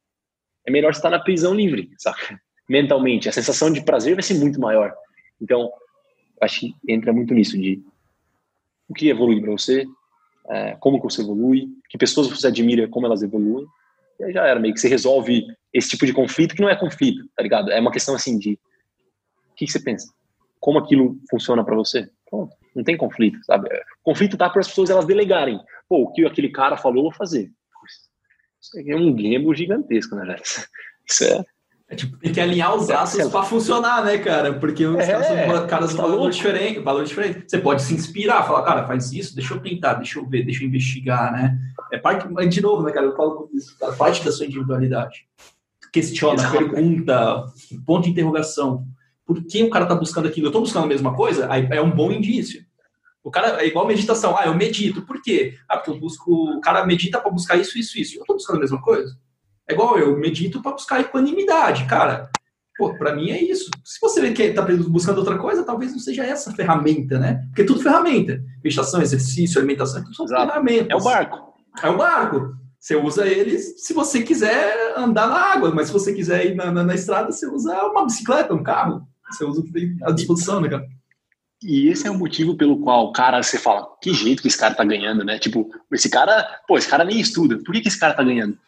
S1: É melhor estar na prisão livre, sabe? Mentalmente, a sensação de prazer vai ser muito maior. Então, acho que entra muito nisso de o que evolui para você, é, como que você evolui, que pessoas você admira, como elas evoluem, e aí já era, meio que você resolve esse tipo de conflito que não é conflito, tá ligado? É uma questão assim de o que, você pensa? Como aquilo funciona para você? Pronto, não tem conflito, sabe? Conflito tá para as pessoas elas delegarem. Pô, o que aquele cara falou, eu vou fazer. Isso é um gamble gigantesco, né, velho? Isso é
S2: é tipo, tem que alinhar os astros para funcionar, né, cara? Porque os é, caras, caras tá valor diferente, valor diferente. Você pode se inspirar, falar, cara, faz isso, deixa eu tentar, deixa eu ver, deixa eu investigar, né? É parte, de novo, né, cara? Eu falo isso, cara, parte da sua individualidade. Questiona, Exato. pergunta, ponto de interrogação. por que o cara está buscando aquilo? Eu estou buscando a mesma coisa? Aí é um bom indício. O cara é igual meditação. Ah, eu medito. Por quê? Ah, porque eu busco. O cara medita para buscar isso, isso, isso. Eu estou buscando a mesma coisa. É igual eu medito para buscar equanimidade, cara. Pô, para mim é isso. Se você vê que está buscando outra coisa, talvez não seja essa ferramenta, né? Porque é tudo ferramenta. Meditação, exercício, alimentação, tudo são Exato. ferramentas.
S1: É o barco.
S2: É o barco. Você usa eles se você quiser andar na água, mas se você quiser ir na, na, na estrada, você usa uma bicicleta, um carro. Você usa o que tem à disposição, né, cara?
S1: E esse é o motivo pelo qual, cara, você fala, que jeito que esse cara tá ganhando, né? Tipo, esse cara, pô, esse cara nem estuda. Por que, que esse cara tá ganhando?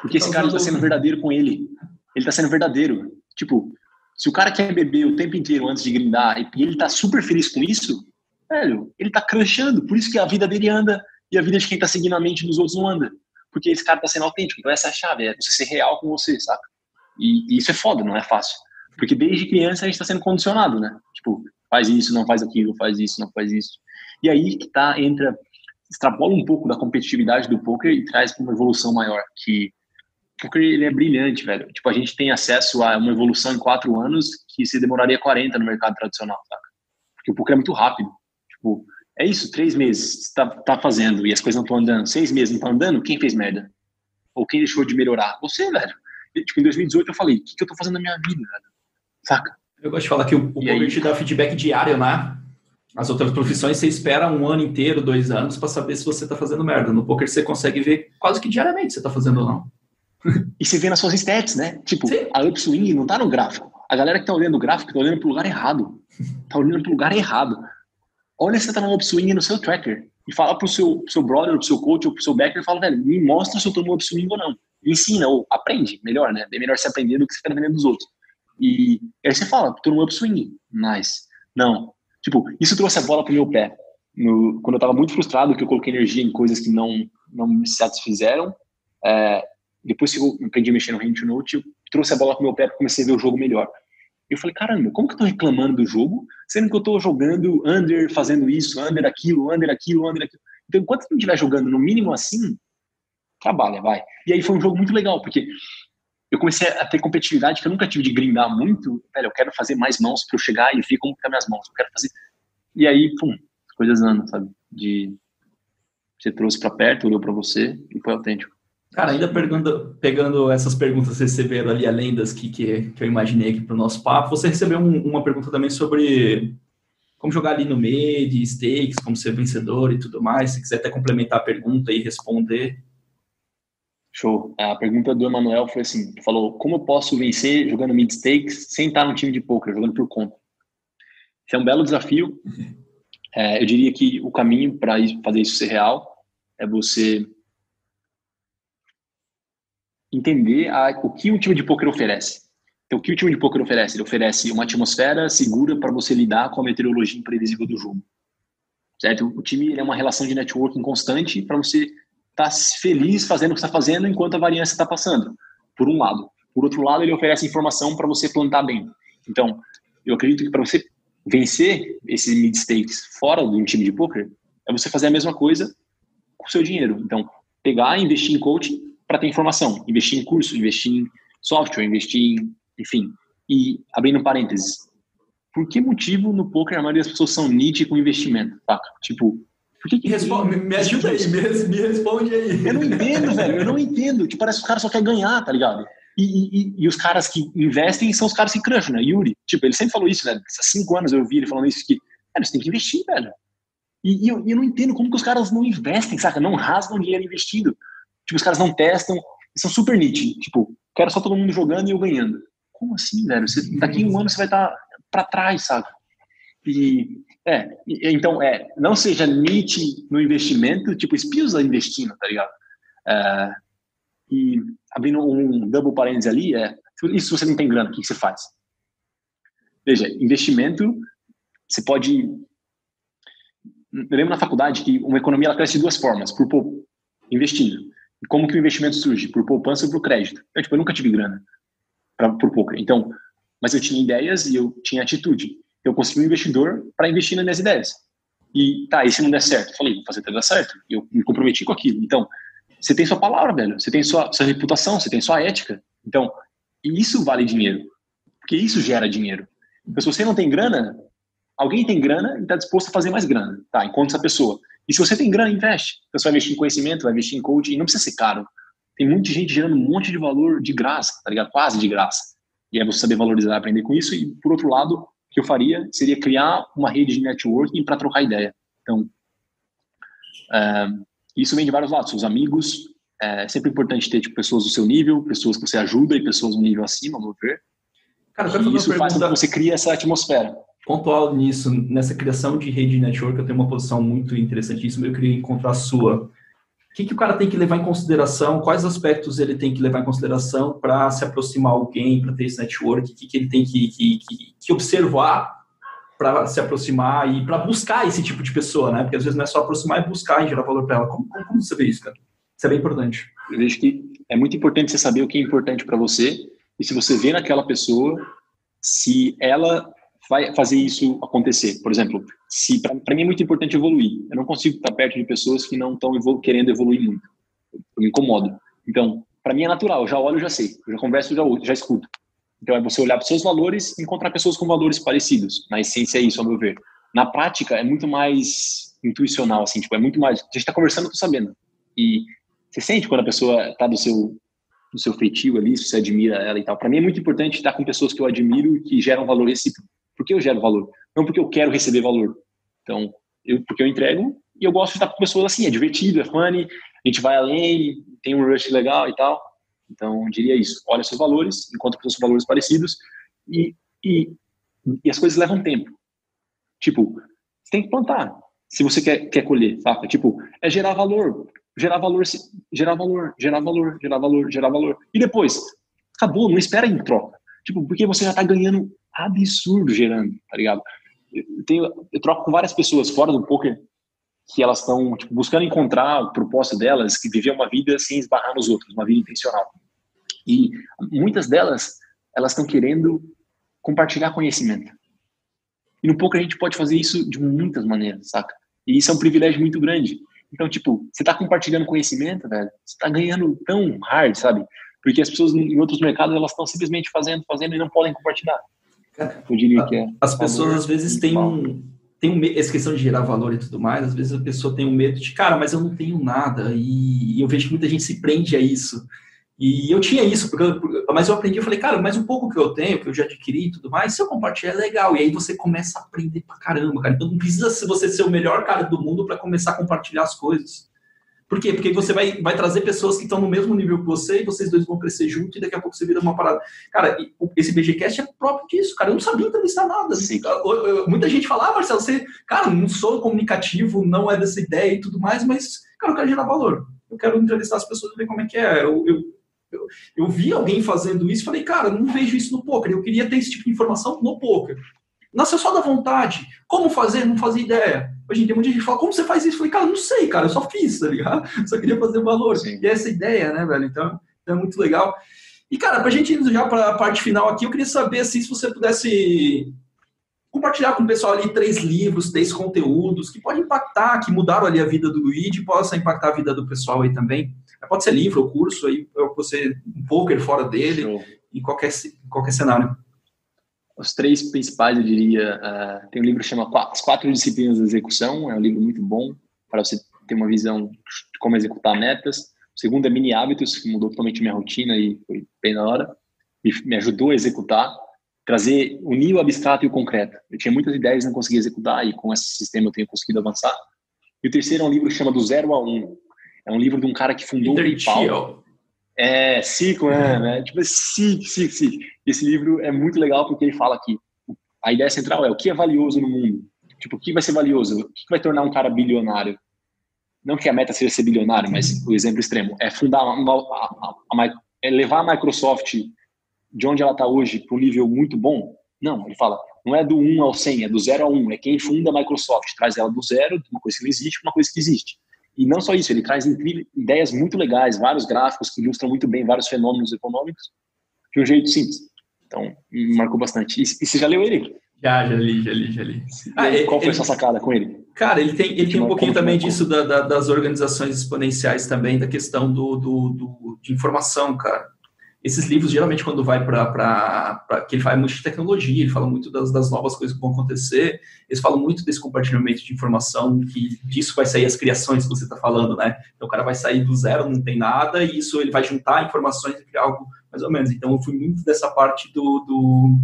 S1: Porque esse cara tá sendo verdadeiro com ele. Ele tá sendo verdadeiro. Tipo, se o cara quer beber o tempo inteiro antes de grindar e ele tá super feliz com isso, velho, ele tá crunchando. Por isso que a vida dele anda e a vida de quem tá seguindo a mente dos outros não anda. Porque esse cara tá sendo autêntico. Então essa é a chave, é você ser real com você, saca? E, e isso é foda, não é fácil. Porque desde criança a gente tá sendo condicionado, né? Tipo, faz isso, não faz aquilo, faz isso, não faz isso. E aí que tá, entra, extrapola um pouco da competitividade do poker e traz para uma evolução maior, que o poker ele é brilhante, velho. Tipo, a gente tem acesso a uma evolução em quatro anos que se demoraria 40 no mercado tradicional, saca? Porque o poker é muito rápido. Tipo, é isso, três meses tá, tá fazendo e as coisas não estão andando, seis meses não estão andando, quem fez merda? Ou quem deixou de melhorar? Você, velho. E, tipo, em 2018 eu falei, o que, que eu tô fazendo na minha vida, velho? Saca?
S2: Eu gosto de falar que o, o poker te dá feedback diário, né? As outras profissões você espera um ano inteiro, dois anos, para saber se você está fazendo merda. No poker você consegue ver quase que diariamente se está fazendo ou não.
S1: E você vê nas suas stats, né? Tipo, Sim. a upswing não tá no gráfico. A galera que tá olhando o gráfico tá olhando pro lugar errado. Tá olhando pro lugar errado. Olha se você tá no upswing no seu tracker. E fala pro seu, pro seu brother, pro seu coach ou pro seu backer, fala, velho, me mostra se eu tô no upswing ou não. Ensina, ou aprende, melhor, né? Bem melhor se aprender do que você tá vendendo dos outros. E aí você fala, tô no upswing. Nice. Não. Tipo, isso trouxe a bola pro meu pé. No, quando eu tava muito frustrado, que eu coloquei energia em coisas que não, não me satisfizeram, é, depois que eu aprendi a mexer no hand note, eu trouxe a bola pro meu pé e comecei a ver o jogo melhor. Eu falei, caramba, como que eu tô reclamando do jogo, sendo que eu tô jogando under, fazendo isso, under aquilo, under aquilo, under aquilo. Então, enquanto não estiver jogando no mínimo assim, trabalha, vai. E aí foi um jogo muito legal, porque eu comecei a ter competitividade que eu nunca tive de grindar muito. Velho, eu quero fazer mais mãos para eu chegar e ver como fica minhas mãos. Eu quero fazer. E aí, pum, coisas andam, sabe? De você trouxe para perto, olhou para você e foi autêntico.
S2: Cara, ainda pegando, pegando essas perguntas que receberam ali, além das que, que, que eu imaginei aqui para o nosso papo, você recebeu um, uma pergunta também sobre como jogar ali no meio, de stakes, como ser vencedor e tudo mais. Se quiser até complementar a pergunta e responder,
S1: Show. A pergunta do Emanuel foi assim: falou, como eu posso vencer jogando mid stakes sem estar no time de poker, jogando por conta? Esse é um belo desafio. É, eu diria que o caminho para fazer isso ser real é você entender a, o que o time de poker oferece. Então, o que o time de poker oferece? Ele oferece uma atmosfera segura para você lidar com a meteorologia imprevisível do jogo. Certo? O time é uma relação de networking constante para você está feliz fazendo o que está fazendo enquanto a variância está passando, por um lado. Por outro lado, ele oferece informação para você plantar bem. Então, eu acredito que para você vencer esse mid stakes fora de um time de poker, é você fazer a mesma coisa com o seu dinheiro. Então, pegar investir em coaching para ter informação, investir em curso, investir em software, investir em, enfim. E abrindo parênteses, por que motivo no poker a maioria das pessoas são niche com investimento? Tá? Tipo,
S2: por que, que responde, me, me ajuda aí, me, me, responde aí.
S1: Eu não entendo, velho, eu não entendo. Tipo, parece que o cara só quer ganhar, tá ligado? E, e, e os caras que investem são os caras que cruncham, né? Yuri, tipo, ele sempre falou isso, né? Há cinco anos eu vi ele falando isso, que, velho, você tem que investir, velho. E, e eu, eu, não entendo como que os caras não investem, saca? Não rasgam dinheiro investido. Tipo, os caras não testam, são super nítidos. Tipo, quero só todo mundo jogando e eu ganhando. Como assim, velho? Você, daqui um ano você vai estar tá pra trás, saca? E é, então, é, não seja Nietzsche no investimento, tipo, Spilza investindo, tá ligado? É, e abrindo um double parênteses ali, é, isso você não tem grana, o que, que você faz? Veja, investimento, você pode... Eu lembro na faculdade que uma economia ela cresce de duas formas, por investindo. E como que o investimento surge? Por poupança ou por crédito? Eu, tipo, eu nunca tive grana pra, por poker. Então, mas eu tinha ideias e eu tinha atitude eu consegui um investidor para investir nas minhas ideias. E tá, e se não der certo? Eu falei, vou fazer até dar certo. Eu me comprometi com aquilo. Então, você tem sua palavra, velho. Você tem sua, sua reputação, você tem sua ética. Então, isso vale dinheiro. Porque isso gera dinheiro. Então, se você não tem grana, alguém tem grana e está disposto a fazer mais grana, tá? Enquanto essa pessoa. E se você tem grana, investe. Então, você vai investir em conhecimento, vai investir em coaching, não precisa ser caro. Tem muita gente gerando um monte de valor de graça, tá ligado? Quase de graça. E é você saber valorizar, aprender com isso. E, por outro lado, o que eu faria seria criar uma rede de networking para trocar ideia. Então, é, isso vem de vários lados. Os amigos, é sempre importante ter tipo, pessoas do seu nível, pessoas que você ajuda e pessoas no nível acima, vamos ver. Cara, eu isso faz com que você crie essa atmosfera.
S2: Pontual nisso, nessa criação de rede de network, eu tenho uma posição muito interessantíssima, eu queria encontrar a sua. O que, que o cara tem que levar em consideração? Quais aspectos ele tem que levar em consideração para se aproximar alguém, para ter esse network? O que, que ele tem que, que, que, observar para se aproximar e para buscar esse tipo de pessoa, né? Porque às vezes não é só aproximar, é buscar e gerar valor para ela. Como, como, como, você vê isso, cara? Isso é bem importante.
S1: Eu vejo que é muito importante você saber o que é importante para você e se você vê naquela pessoa se ela vai fazer isso acontecer. Por exemplo, se para mim é muito importante evoluir. Eu não consigo estar perto de pessoas que não estão evolu querendo evoluir muito. Eu me incomodo. Então, para mim é natural. Eu já olho, já sei. Eu já converso, já já escuto. Então é você olhar para os seus valores e encontrar pessoas com valores parecidos. Na essência é isso, ao meu ver. Na prática é muito mais intuicional, assim, tipo, é muito mais. A gente está conversando, eu tô sabendo. E você sente quando a pessoa está do seu do seu feitio ali, se você admira ela e tal. Para mim é muito importante estar com pessoas que eu admiro que geram valor recíproco. Por que eu gero valor? Não porque eu quero receber valor. Então, eu, porque eu entrego e eu gosto de estar com pessoas assim, é divertido, é funny, a gente vai além, tem um rush legal e tal. Então, diria isso. Olha seus valores, encontra com valores parecidos e, e, e as coisas levam tempo. Tipo, você tem que plantar. Se você quer, quer colher, saca? Tipo, é gerar valor gerar valor, gerar valor, gerar valor, gerar valor, gerar valor. E depois, acabou, não espera em troca. Tipo, porque você já tá ganhando absurdo gerando, tá ligado? Eu, tenho, eu troco com várias pessoas fora do poker que elas estão tipo, buscando encontrar o propósito delas, que viver uma vida sem esbarrar nos outros, uma vida intencional. E muitas delas, elas estão querendo compartilhar conhecimento. E no poker a gente pode fazer isso de muitas maneiras, saca? E isso é um privilégio muito grande. Então, tipo, você tá compartilhando conhecimento, velho, você tá ganhando tão hard, sabe? Porque as pessoas em outros mercados, elas estão simplesmente fazendo, fazendo e não podem compartilhar.
S2: Eu diria que é. As pessoas às vezes têm um, tem um, essa questão de gerar valor e tudo mais, às vezes a pessoa tem um medo de, cara, mas eu não tenho nada, e eu vejo que muita gente se prende a isso. E eu tinha isso, porque eu, mas eu aprendi, eu falei, cara, mas um pouco que eu tenho, que eu já adquiri e tudo mais, se eu compartilhar é legal. E aí você começa a aprender pra caramba, cara. Então não precisa você ser o melhor cara do mundo para começar a compartilhar as coisas. Por quê? Porque você vai, vai trazer pessoas que estão no mesmo nível que você e vocês dois vão crescer junto e daqui a pouco você vira uma parada. Cara, esse BGCast é próprio disso, cara. Eu não sabia entrevistar nada. Sim. Muita gente fala, ah, Marcelo, você, cara, não sou comunicativo, não é dessa ideia e tudo mais, mas, cara, eu quero gerar valor. Eu quero entrevistar as pessoas e ver como é que é. Eu, eu, eu, eu vi alguém fazendo isso e falei, cara, não vejo isso no poker. Eu queria ter esse tipo de informação no poker. Nasceu só da vontade. Como fazer? Não fazia ideia. Hoje em dia, muita gente fala, como você faz isso? Eu falei, cara, não sei, cara, eu só fiz, tá ligado? Só queria fazer valor. Sim. E é essa ideia, né, velho? Então, então, é muito legal. E, cara, pra gente ir já para a parte final aqui, eu queria saber assim, se você pudesse compartilhar com o pessoal ali três livros, três conteúdos que podem impactar, que mudaram ali a vida do Luigi, possa impactar a vida do pessoal aí também. Pode ser livro ou curso, aí você um poker fora dele, Show. em qualquer, em qualquer cenário.
S1: Os três principais, eu diria, uh, tem um livro que chama As Quatro Disciplinas da Execução, é um livro muito bom para você ter uma visão de como executar metas. O segundo é Mini Hábitos, que mudou totalmente minha rotina e foi bem na hora. Me, me ajudou a executar, trazer, unir o abstrato e o concreto. Eu tinha muitas ideias e não conseguia executar, e com esse sistema eu tenho conseguido avançar. E o terceiro é um livro que chama Do Zero a Um, é um livro de um cara que fundou
S2: o PayPal.
S1: É, Cico, é, né? Tipo, Cic, Cic, Cic. Esse livro é muito legal porque ele fala que a ideia central é o que é valioso no mundo. Tipo, o que vai ser valioso? O que vai tornar um cara bilionário? Não que a meta seja ser bilionário, mas o exemplo extremo é fundar uma, a, a, a, é levar a Microsoft de onde ela está hoje para um nível muito bom. Não, ele fala, não é do 1 ao 100, é do 0 ao 1. É quem funda a Microsoft, traz ela do zero, de uma coisa que não existe, para uma coisa que existe. E não só isso, ele traz ideias muito legais, vários gráficos que ilustram muito bem vários fenômenos econômicos de um jeito simples. Então, marcou bastante. E, e você já leu ele?
S2: Já, já li, já li, já li.
S1: Ah, qual foi a sua sacada com ele?
S2: Cara, ele tem, ele tem um pouquinho também disso da, da, das organizações exponenciais também, da questão do, do, do, de informação, cara. Esses livros, geralmente, quando vai para. que ele fala muito de tecnologia, ele fala muito das, das novas coisas que vão acontecer, eles falam muito desse compartilhamento de informação, que disso vai sair as criações que você está falando, né? Então, o cara vai sair do zero, não tem nada, e isso ele vai juntar informações e criar algo mais ou menos. Então, eu fui muito dessa parte do, do,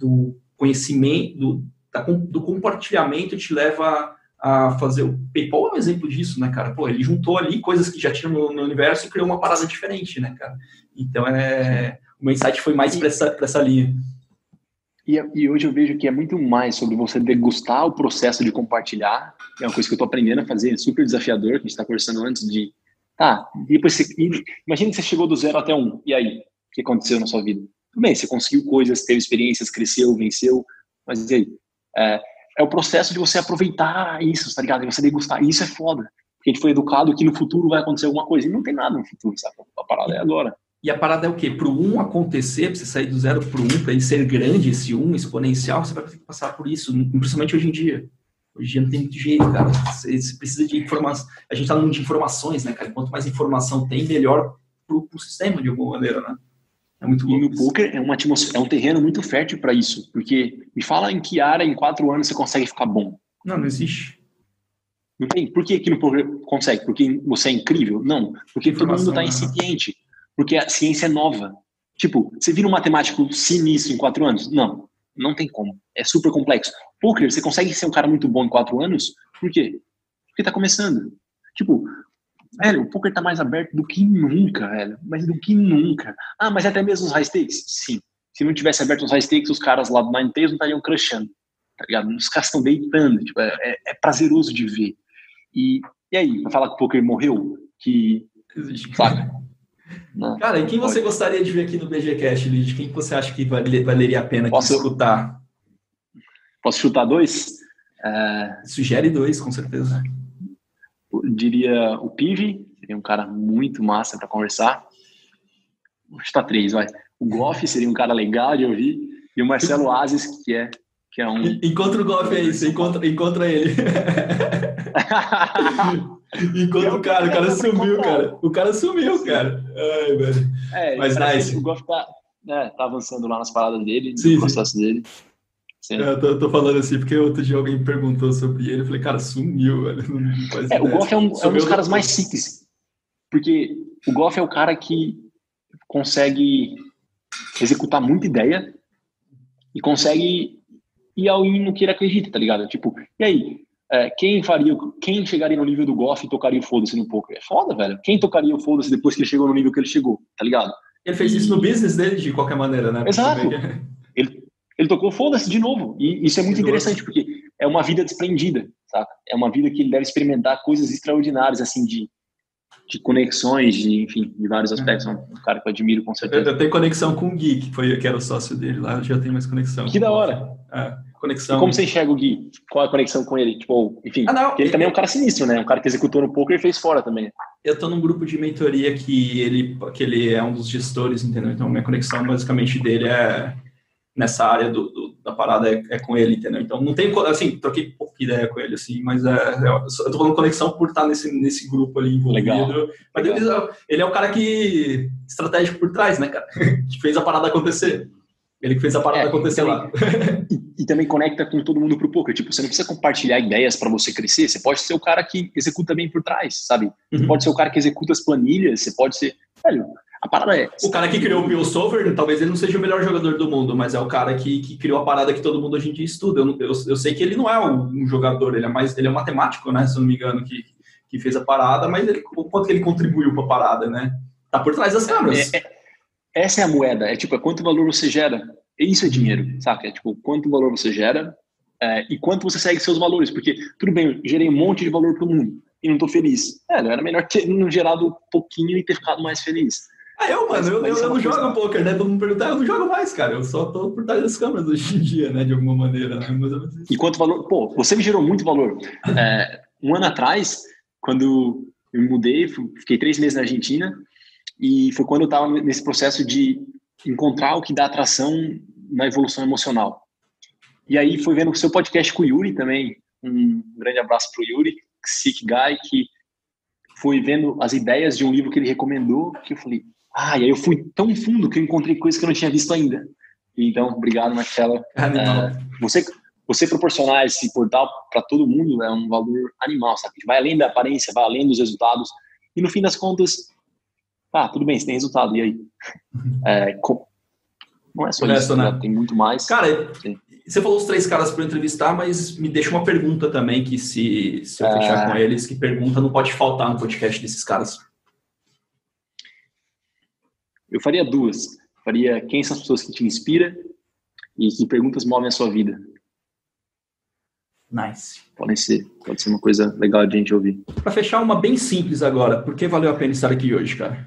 S2: do conhecimento, do, da, do compartilhamento te leva a fazer o PayPal é um exemplo disso, né, cara? Pô, ele juntou ali coisas que já tinham no, no universo e criou uma parada diferente, né, cara? Então, é, o meu insight foi mais para essa, essa linha.
S1: E, e, hoje eu vejo que é muito mais sobre você degustar o processo de compartilhar, é uma coisa que eu estou aprendendo a fazer, super desafiador, que a gente está conversando antes de, tá, depois você, imagina que você chegou do zero até um, e aí? O que aconteceu na sua vida? Tudo bem, você conseguiu coisas, teve experiências, cresceu, venceu, mas e aí? É, é o processo de você aproveitar isso, tá ligado? E você degustar. Isso é foda. Porque a gente foi educado que no futuro vai acontecer alguma coisa. E não tem nada no futuro, sabe? A parada é agora.
S2: E a parada é o quê? Para o 1 acontecer, para você sair do zero para o 1, para ele ser grande, esse 1 exponencial, você vai ter que passar por isso, principalmente hoje em dia. Hoje em dia não tem muito jeito, cara. Você, você precisa de informação. A gente está mundo de informações, né, cara? Quanto mais informação tem, melhor para o sistema, de alguma maneira, né?
S1: É muito louco. E no poker é, uma atmosfera, é um terreno muito fértil para isso. Porque me fala em que área em quatro anos você consegue ficar bom.
S2: Não, não existe.
S1: Não tem. Por que, que no poker consegue? Porque você é incrível? Não. Porque todo mundo está incipiente. Porque a ciência é nova. Tipo, você vira um matemático sinistro em quatro anos? Não. Não tem como. É super complexo. Poker, você consegue ser um cara muito bom em quatro anos? Por quê? Porque tá começando. Tipo, Velho, o poker tá mais aberto do que nunca, velho. Mas do que nunca. Ah, mas até mesmo os high stakes? Sim. Se não tivesse aberto os high stakes, os caras lá do Nine Tails não estariam crushando. Tá ligado? Os caras estão deitando. Tipo, é, é, é, prazeroso de ver. E, e aí, pra falar que o poker morreu? Que.
S2: Saca? Não, Cara, e quem você gostaria de ver aqui no BGCast, Lid? Quem você acha que valeria a pena Posso, escutar?
S1: Posso chutar dois?
S2: É... Sugere dois, com certeza
S1: diria o Pive, seria um cara muito massa para conversar. Vou chutar três, vai. O Goff seria um cara legal de ouvir. E o Marcelo Ases, que é, que é um.
S2: Encontra o Goff aí, você encontra, encontra ele. encontra o cara, o cara sumiu, cara. O cara sumiu, cara. Ai, velho.
S1: É, Mas nice. O Goff tá, né, tá avançando lá nas paradas dele, sim, no processo sim. dele.
S2: Sim. É, eu tô, tô, falando assim porque outro dia alguém perguntou sobre ele. Eu falei, cara, sumiu, velho.
S1: É, o Goff é um, é um dos caras mais simples. Porque o Goff é o cara que consegue executar muita ideia e consegue ir ao no que ele acredita, tá ligado? Tipo, e aí? É, quem faria, quem chegaria no nível do Goff e tocaria o foda-se no poker? É foda, velho. Quem tocaria o foda-se depois que ele chegou no nível que ele chegou, tá ligado?
S2: Ele fez isso no business dele de qualquer maneira, né?
S1: Exato. Ele, tocou foda-se de novo. E isso é muito interessante, porque é uma vida desprendida, sabe? É uma vida que ele deve experimentar coisas extraordinárias, assim, de, de conexões, de, enfim, de vários aspectos. É um cara que eu admiro, com certeza.
S2: Eu tenho conexão com o Gui, que, foi, que era o sócio dele lá, eu já tenho mais conexão.
S1: Que da hora.
S2: É, conexão.
S1: E como você enxerga o Gui? Qual é a conexão com ele? Tipo, enfim, ah, não, ele, ele também é um cara sinistro, né? Um cara que executou no poker e fez fora também.
S2: Eu tô num grupo de mentoria que ele, que ele é um dos gestores, entendeu? Então, minha conexão basicamente dele é nessa área do, do, da parada é, é, com ele, entendeu? Então não tem, assim, troquei pouca ideia com ele, assim, mas é, é, eu tô falando conexão por estar nesse, nesse grupo ali envolvido. Legal. Mas Legal. Ele, ele, é o cara que, estratégico por trás, né, cara? que fez a parada acontecer. Ele que fez a parada é, acontecer
S1: também,
S2: lá.
S1: e, e, também conecta com todo mundo pro poker. Tipo, você não precisa compartilhar ideias para você crescer. Você pode ser o cara que executa bem por trás, sabe? Você uhum. pode ser o cara que executa as planilhas. Você pode ser. Velho, a parada é.
S2: O cara que criou o Bill Solver, talvez ele não seja o melhor jogador do mundo, mas é o cara que, que criou a parada que todo mundo hoje em dia estuda. Eu, eu, eu sei que ele não é um jogador, ele é mais ele é um matemático, né? Se eu não me engano, que, que fez a parada, mas ele, o quanto que ele contribuiu para a parada, né? Tá por trás das câmeras.
S1: É, é, essa é a moeda, é tipo, é quanto valor você gera. Isso é dinheiro, saca? É tipo, quanto valor você gera é, e quanto você segue seus valores. Porque, tudo bem, eu gerei um monte de valor para o mundo e não tô feliz. É, não era melhor ter não gerado um pouquinho e ter ficado mais feliz.
S2: Ah, eu, mano, eu, eu, eu não jogo um poker, né? Todo mundo perguntar, eu não jogo mais, cara. Eu só tô por trás das câmeras hoje em dia, né? De alguma maneira, né? Mas
S1: E quanto valor? Pô, você me gerou muito valor. É, um ano atrás, quando eu me mudei, fiquei três meses na Argentina, e foi quando eu tava nesse processo de encontrar o que dá atração na evolução emocional. E aí foi vendo o seu podcast com o Yuri também. Um grande abraço pro Yuri, Sick Guy, que foi vendo as ideias de um livro que ele recomendou, que eu falei, Ah, e aí eu fui tão fundo que eu encontrei coisas que eu não tinha visto ainda. Então, obrigado, Marcela. É, você, você proporcionar esse portal para todo mundo é um valor animal, sabe? Vai além da aparência, vai além dos resultados. E no fim das contas, ah, tudo bem, você tem resultado, e aí? Uhum. É, com... Não é só isso, né? tem muito mais.
S2: Cara, Sim. você falou os três caras para entrevistar, mas me deixa uma pergunta também, que se, se eu é... fechar com eles, que pergunta não pode faltar no podcast desses caras.
S1: Eu faria duas. Faria quem são as pessoas que te inspiram e que perguntas movem a sua vida.
S2: Nice.
S1: Pode ser, pode ser uma coisa legal de a gente ouvir.
S2: Para fechar uma bem simples agora, por que valeu a pena estar aqui hoje, cara?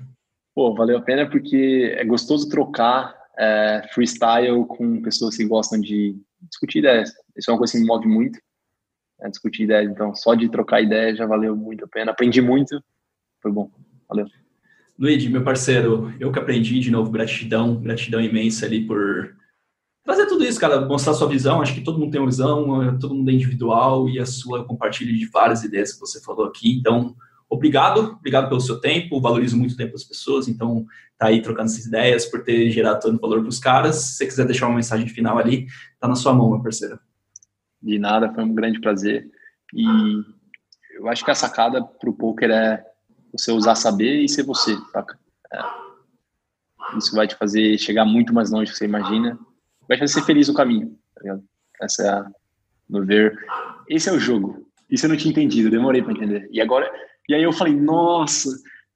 S1: Pô, valeu a pena porque é gostoso trocar é, freestyle com pessoas que gostam de discutir ideias. Isso é uma coisa que me move muito, é discutir ideias. Então, só de trocar ideias já valeu muito a pena. Aprendi muito, foi bom. Valeu.
S2: Luigi, meu parceiro, eu que aprendi de novo, gratidão, gratidão imensa ali por trazer tudo isso, cara, mostrar sua visão. Acho que todo mundo tem uma visão, todo mundo é individual e a sua compartilha de várias ideias que você falou aqui. Então, obrigado, obrigado pelo seu tempo, valorizo muito o tempo das pessoas, então tá aí trocando essas ideias, por ter gerado tanto valor para os caras. Se você quiser deixar uma mensagem final ali, tá na sua mão, meu parceiro.
S1: De nada, foi um grande prazer. E eu acho que a sacada para o poker é você usar saber e ser você, saca? É. Isso vai te fazer chegar muito mais longe do que você imagina. Vai te fazer ser feliz no caminho, tá ligado? Essa é a, no ver. Esse é o jogo. Isso eu não tinha entendido, demorei para entender. E agora e aí eu falei, nossa,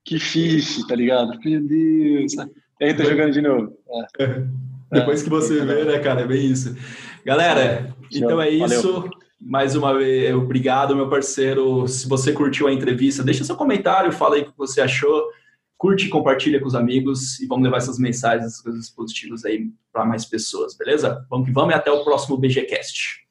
S1: que fixe, tá ligado? Meu Deus. E aí tô jogando de novo. É.
S2: Depois que você é, vê, né, cara? É bem isso. Galera, então é isso. Valeu. Mais uma vez, obrigado, meu parceiro. Se você curtiu a entrevista, deixa seu comentário, fala aí o que você achou. Curte, compartilha com os amigos e vamos levar essas mensagens, essas coisas positivas aí para mais pessoas, beleza? Vamos que vamos e até o próximo BGCast.